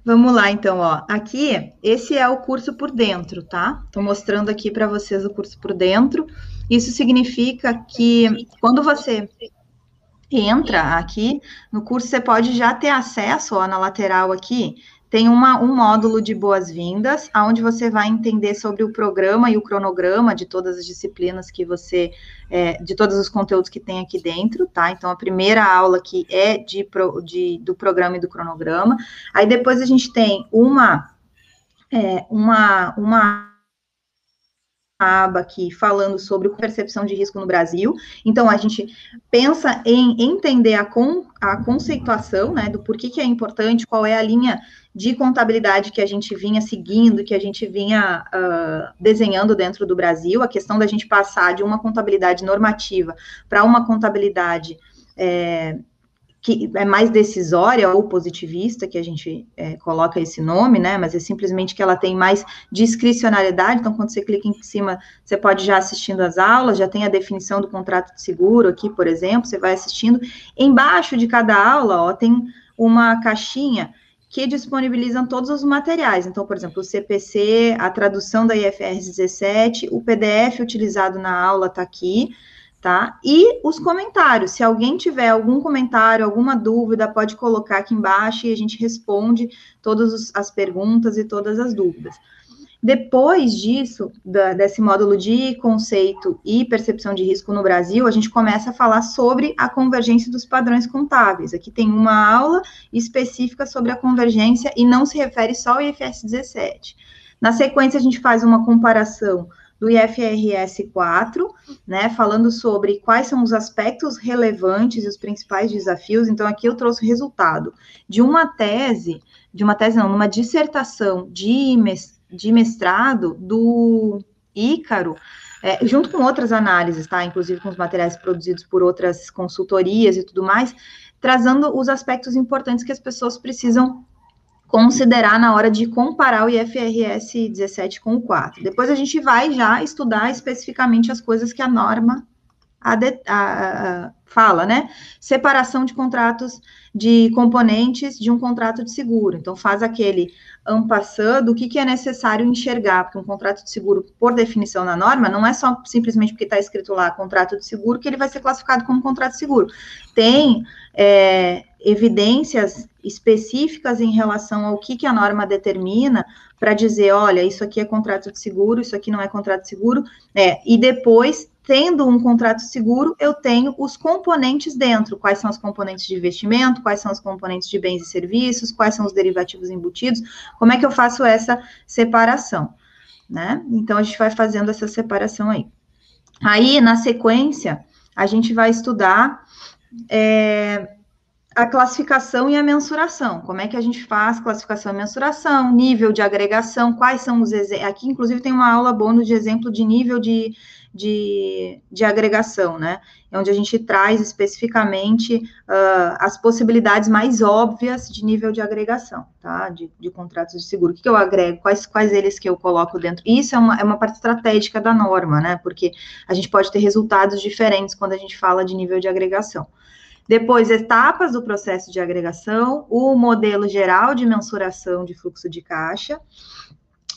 Vamos lá, então, ó. Aqui, esse é o curso por dentro, tá? Estou mostrando aqui para vocês o curso por dentro. Isso significa que quando você entra aqui no curso, você pode já ter acesso, ó, na lateral aqui, tem uma, um módulo de boas-vindas, onde você vai entender sobre o programa e o cronograma de todas as disciplinas que você, é, de todos os conteúdos que tem aqui dentro, tá? Então, a primeira aula aqui é de, de do programa e do cronograma. Aí depois a gente tem uma, é, uma, uma aba aqui falando sobre percepção de risco no Brasil. Então, a gente pensa em entender a, con, a conceituação, né, do porquê que é importante, qual é a linha de contabilidade que a gente vinha seguindo, que a gente vinha uh, desenhando dentro do Brasil, a questão da gente passar de uma contabilidade normativa para uma contabilidade é, que é mais decisória ou positivista, que a gente é, coloca esse nome, né? Mas é simplesmente que ela tem mais discricionalidade. Então, quando você clica em cima, você pode já assistindo as aulas, já tem a definição do contrato de seguro aqui, por exemplo, você vai assistindo. Embaixo de cada aula, ó, tem uma caixinha que disponibilizam todos os materiais. Então, por exemplo, o CPC, a tradução da IFRS 17, o PDF utilizado na aula está aqui tá? E os comentários. Se alguém tiver algum comentário, alguma dúvida, pode colocar aqui embaixo e a gente responde todas as perguntas e todas as dúvidas. Depois disso, da, desse módulo de conceito e percepção de risco no Brasil, a gente começa a falar sobre a convergência dos padrões contábeis. Aqui tem uma aula específica sobre a convergência e não se refere só ao IFRS 17. Na sequência, a gente faz uma comparação do IFRS 4, né, falando sobre quais são os aspectos relevantes e os principais desafios. Então, aqui eu trouxe o resultado de uma tese, de uma tese não, uma dissertação de, de mestrado do Ícaro, é, junto com outras análises, tá? Inclusive com os materiais produzidos por outras consultorias e tudo mais, trazendo os aspectos importantes que as pessoas precisam considerar na hora de comparar o IFRS 17 com o 4. Depois a gente vai já estudar especificamente as coisas que a norma a de, a, a, fala, né? Separação de contratos de componentes de um contrato de seguro. Então, faz aquele ampassando o que, que é necessário enxergar, porque um contrato de seguro, por definição na norma, não é só simplesmente porque está escrito lá contrato de seguro que ele vai ser classificado como contrato de seguro. Tem é, evidências específicas em relação ao que, que a norma determina para dizer, olha, isso aqui é contrato de seguro, isso aqui não é contrato de seguro, é, e depois tendo um contrato seguro, eu tenho os componentes dentro. Quais são os componentes de investimento, quais são os componentes de bens e serviços, quais são os derivativos embutidos, como é que eu faço essa separação, né? Então, a gente vai fazendo essa separação aí. Aí, na sequência, a gente vai estudar é, a classificação e a mensuração. Como é que a gente faz classificação e mensuração, nível de agregação, quais são os exemplos. Aqui, inclusive, tem uma aula bônus de exemplo de nível de de, de agregação, né? É onde a gente traz especificamente uh, as possibilidades mais óbvias de nível de agregação, tá? De, de contratos de seguro. O que, que, eu agrego? Quais, quais eles que eu coloco dentro? Isso é uma, é uma parte estratégica da norma, né? Porque a gente pode ter resultados diferentes quando a gente fala de nível de agregação. Depois, etapas do processo de agregação, o modelo geral de mensuração de fluxo de caixa,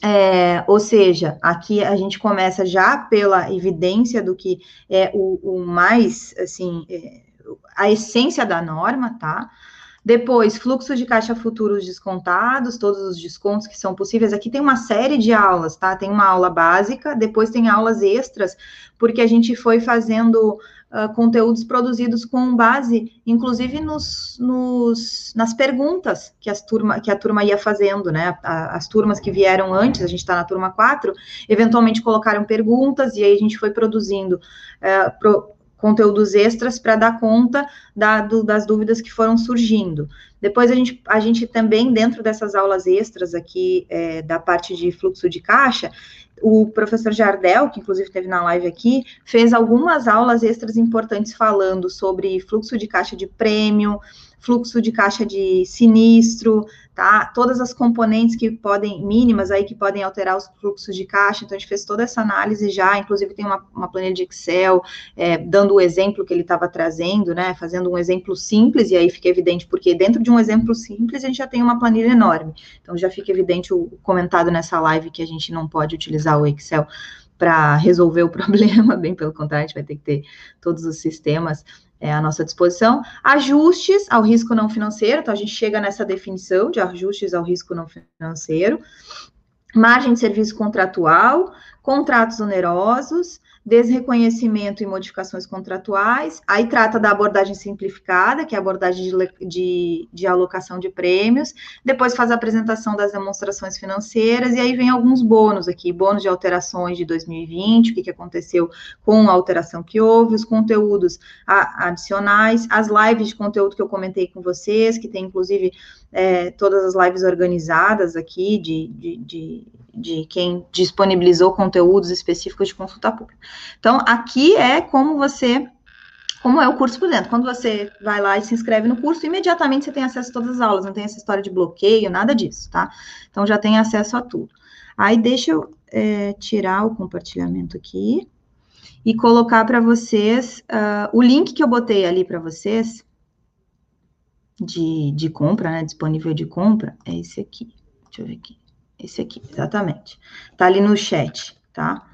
é, ou seja, aqui a gente começa já pela evidência do que é o, o mais, assim, é, a essência da norma, tá? Depois, fluxo de caixa futuros descontados, todos os descontos que são possíveis. Aqui tem uma série de aulas, tá? Tem uma aula básica, depois tem aulas extras, porque a gente foi fazendo uh, conteúdos produzidos com base, inclusive, nos, nos, nas perguntas que, as turma, que a turma ia fazendo, né? As turmas que vieram antes, a gente está na turma 4, eventualmente colocaram perguntas, e aí a gente foi produzindo uh, pro, conteúdos extras para dar conta da, do, das dúvidas que foram surgindo. Depois a gente, a gente também, dentro dessas aulas extras aqui, é, da parte de fluxo de caixa, o professor Jardel, que inclusive teve na live aqui, fez algumas aulas extras importantes falando sobre fluxo de caixa de prêmio, fluxo de caixa de sinistro, tá? Todas as componentes que podem, mínimas aí, que podem alterar os fluxos de caixa. Então, a gente fez toda essa análise já, inclusive tem uma, uma planilha de Excel, é, dando o exemplo que ele estava trazendo, né? Fazendo um exemplo simples, e aí fica evidente, porque dentro de um exemplo simples, a gente já tem uma planilha enorme. Então, já fica evidente o comentado nessa live que a gente não pode utilizar o Excel para resolver o [LAUGHS] problema, bem pelo contrário, a gente vai ter que ter todos os sistemas é, à nossa disposição. Ajustes ao risco não financeiro, então a gente chega nessa definição de ajustes ao risco não financeiro. Margem de serviço contratual, contratos onerosos, desreconhecimento e modificações contratuais, aí trata da abordagem simplificada, que é a abordagem de, de, de, alocação de prêmios, depois faz a apresentação das demonstrações financeiras, e aí vem alguns bônus aqui, bônus de alterações de 2020, o que, que aconteceu com a alteração que houve, os conteúdos adicionais, as lives de conteúdo que eu comentei com vocês, que tem inclusive é, todas as lives organizadas aqui de, de, de de quem disponibilizou conteúdos específicos de consulta pública. Então, aqui é como você como é o curso por dentro. Quando você vai lá e se inscreve no curso, imediatamente você tem acesso a todas as aulas, não tem essa história de bloqueio, nada disso, tá? Então já tem acesso a tudo. Aí deixa eu é, tirar o compartilhamento aqui e colocar para vocês uh, o link que eu botei ali para vocês de, de compra, né? Disponível de compra, é esse aqui. Deixa eu ver aqui. Esse aqui, exatamente. Tá ali no chat, tá?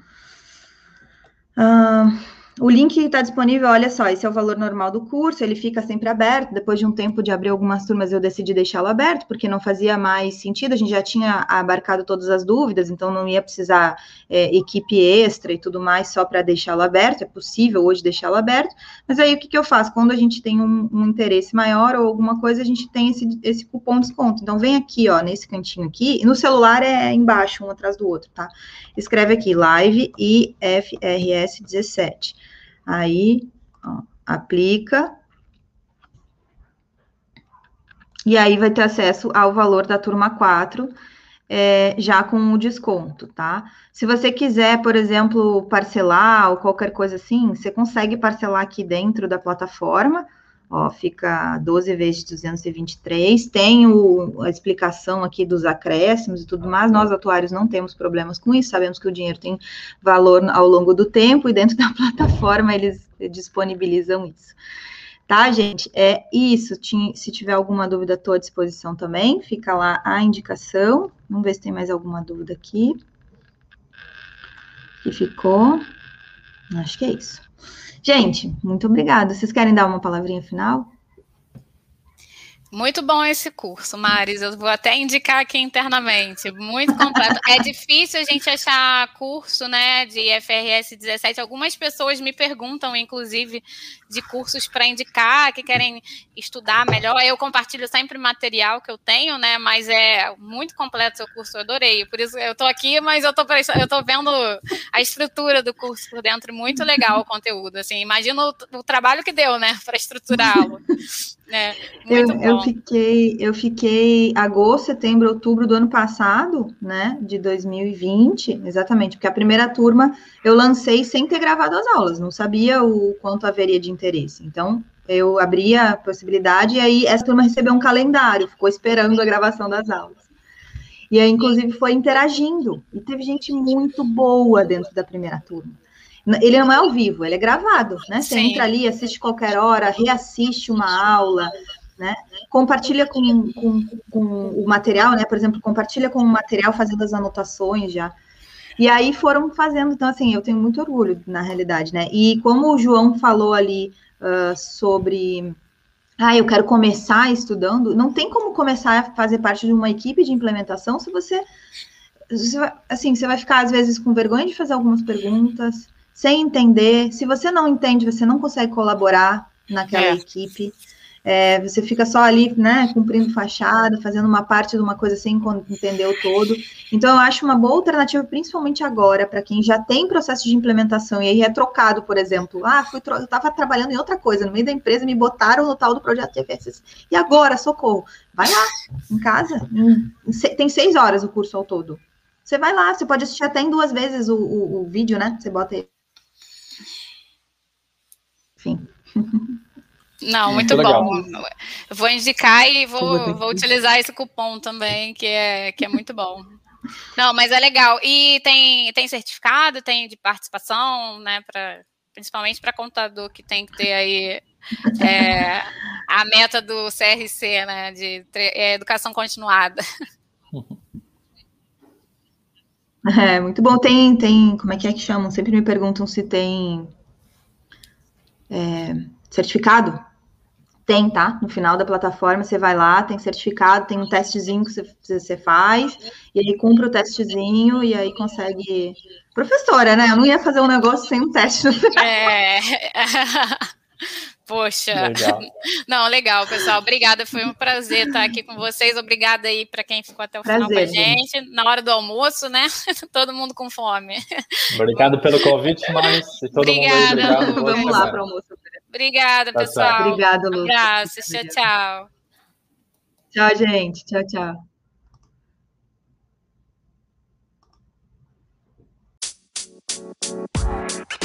Uh, o link está disponível, olha só, esse é o valor normal do curso, ele fica sempre aberto. Depois de um tempo de abrir algumas turmas, eu decidi deixá-lo aberto, porque não fazia mais sentido, a gente já tinha abarcado todas as dúvidas, então não ia precisar é, equipe extra e tudo mais só para deixá-lo aberto. É possível hoje deixá-lo aberto, mas aí o que, que eu faço? Quando a gente tem um, um, interesse maior ou alguma coisa, a gente tem esse, esse cupom de desconto. Então vem aqui, ó, nesse cantinho aqui, e no celular é embaixo, um atrás do outro, tá? Escreve aqui, live IFRS 17. Aí, ó, aplica. E aí vai ter acesso ao valor da turma 4, é, já com o desconto, tá? Se você quiser, por exemplo, parcelar ou qualquer coisa assim, você consegue parcelar aqui dentro da plataforma, ó, fica 12 vezes 223, tem o, a explicação aqui dos acréscimos e tudo mais, nós atuários não temos problemas com isso, sabemos que o dinheiro tem valor ao longo do tempo e dentro [LAUGHS] da plataforma eles disponibilizam isso. Tá, gente? É isso. Se tiver alguma dúvida, estou à disposição também. Fica lá a indicação. Vamos ver se tem mais alguma dúvida aqui. Que ficou. Acho que é isso. Gente, muito obrigada. Vocês querem dar uma palavrinha final? Muito bom esse curso, Maris. Eu vou até indicar aqui internamente. Muito completo. é difícil a gente achar curso, né, de FRS 17. Algumas pessoas me perguntam, inclusive, de cursos para indicar, que querem estudar melhor. Eu compartilho sempre material que eu tenho, né, mas é muito completo o seu curso. Eu adorei. Por isso eu estou aqui, mas eu estou vendo a estrutura do curso por dentro. Muito legal o conteúdo. Assim, imagina o, o trabalho que deu, né, para estruturá-lo. É, eu, eu, fiquei, eu fiquei agosto, setembro, outubro do ano passado, né, de 2020, exatamente, porque a primeira turma eu lancei sem ter gravado as aulas, não sabia o quanto haveria de interesse. Então, eu abri a possibilidade e aí essa turma recebeu um calendário, ficou esperando a gravação das aulas. E aí, inclusive, foi interagindo. E teve gente muito boa dentro da primeira turma. Ele não é ao vivo, ele é gravado, né? Você Sim. entra ali, assiste qualquer hora, reassiste uma aula, né? Compartilha com, com, com, o material, né? Por exemplo, compartilha com o material fazendo as anotações já. E aí foram fazendo, então assim, eu tenho muito orgulho na realidade, né? E como o João falou ali uh, sobre ah, eu quero começar estudando, não tem como começar a fazer parte de uma equipe de implementação se você, assim, você vai ficar às vezes com vergonha de fazer algumas perguntas, sem entender. Se você não entende, você não consegue colaborar naquela é. equipe. É, você fica só ali, né, cumprindo fachada, fazendo uma parte de uma coisa sem entender o todo. Então, eu acho uma boa alternativa, principalmente agora, para quem já tem processo de implementação e aí é trocado, por exemplo. Ah, fui eu estava trabalhando em outra coisa, no meio da empresa, me botaram no tal do projeto de FSS. E agora, socorro, vai lá, em casa. tem seis horas o curso ao todo. Você vai lá, você pode assistir até em duas vezes o, o, o vídeo, né? Você bota aí enfim. [LAUGHS] Não, muito, muito bom. Vou indicar e vou, vou utilizar esse cupom também, que é, que é muito bom. Não, mas é legal. E tem, tem certificado, tem de participação, né? Pra, principalmente para contador que tem que ter aí é, a meta do CRC, né? De é, educação continuada. [LAUGHS] É, muito bom. Tem, tem, como é que é que chamam? Sempre me perguntam se tem é, certificado Tem, tá? No final da plataforma, você vai lá, tem certificado, tem um testezinho que você, você faz, e aí cumpre o testezinho, e aí consegue. Professora, né? Eu não ia fazer um negócio sem um teste. É. [LAUGHS] Poxa, legal. [LAUGHS] não, legal, pessoal. Obrigada, foi um prazer estar aqui com vocês. Obrigada aí para quem ficou até o prazer, final com a gente. gente. Na hora do almoço, né? [LAUGHS] Todo mundo com fome. Obrigado pelo convite, mas todo Obrigada. mundo. Obrigado. Vamos lá para o almoço. Obrigada, tá pessoal. Certo. Obrigada, Lúcia. Um abraço. Tchau, tchau. Tchau, gente. Tchau, tchau.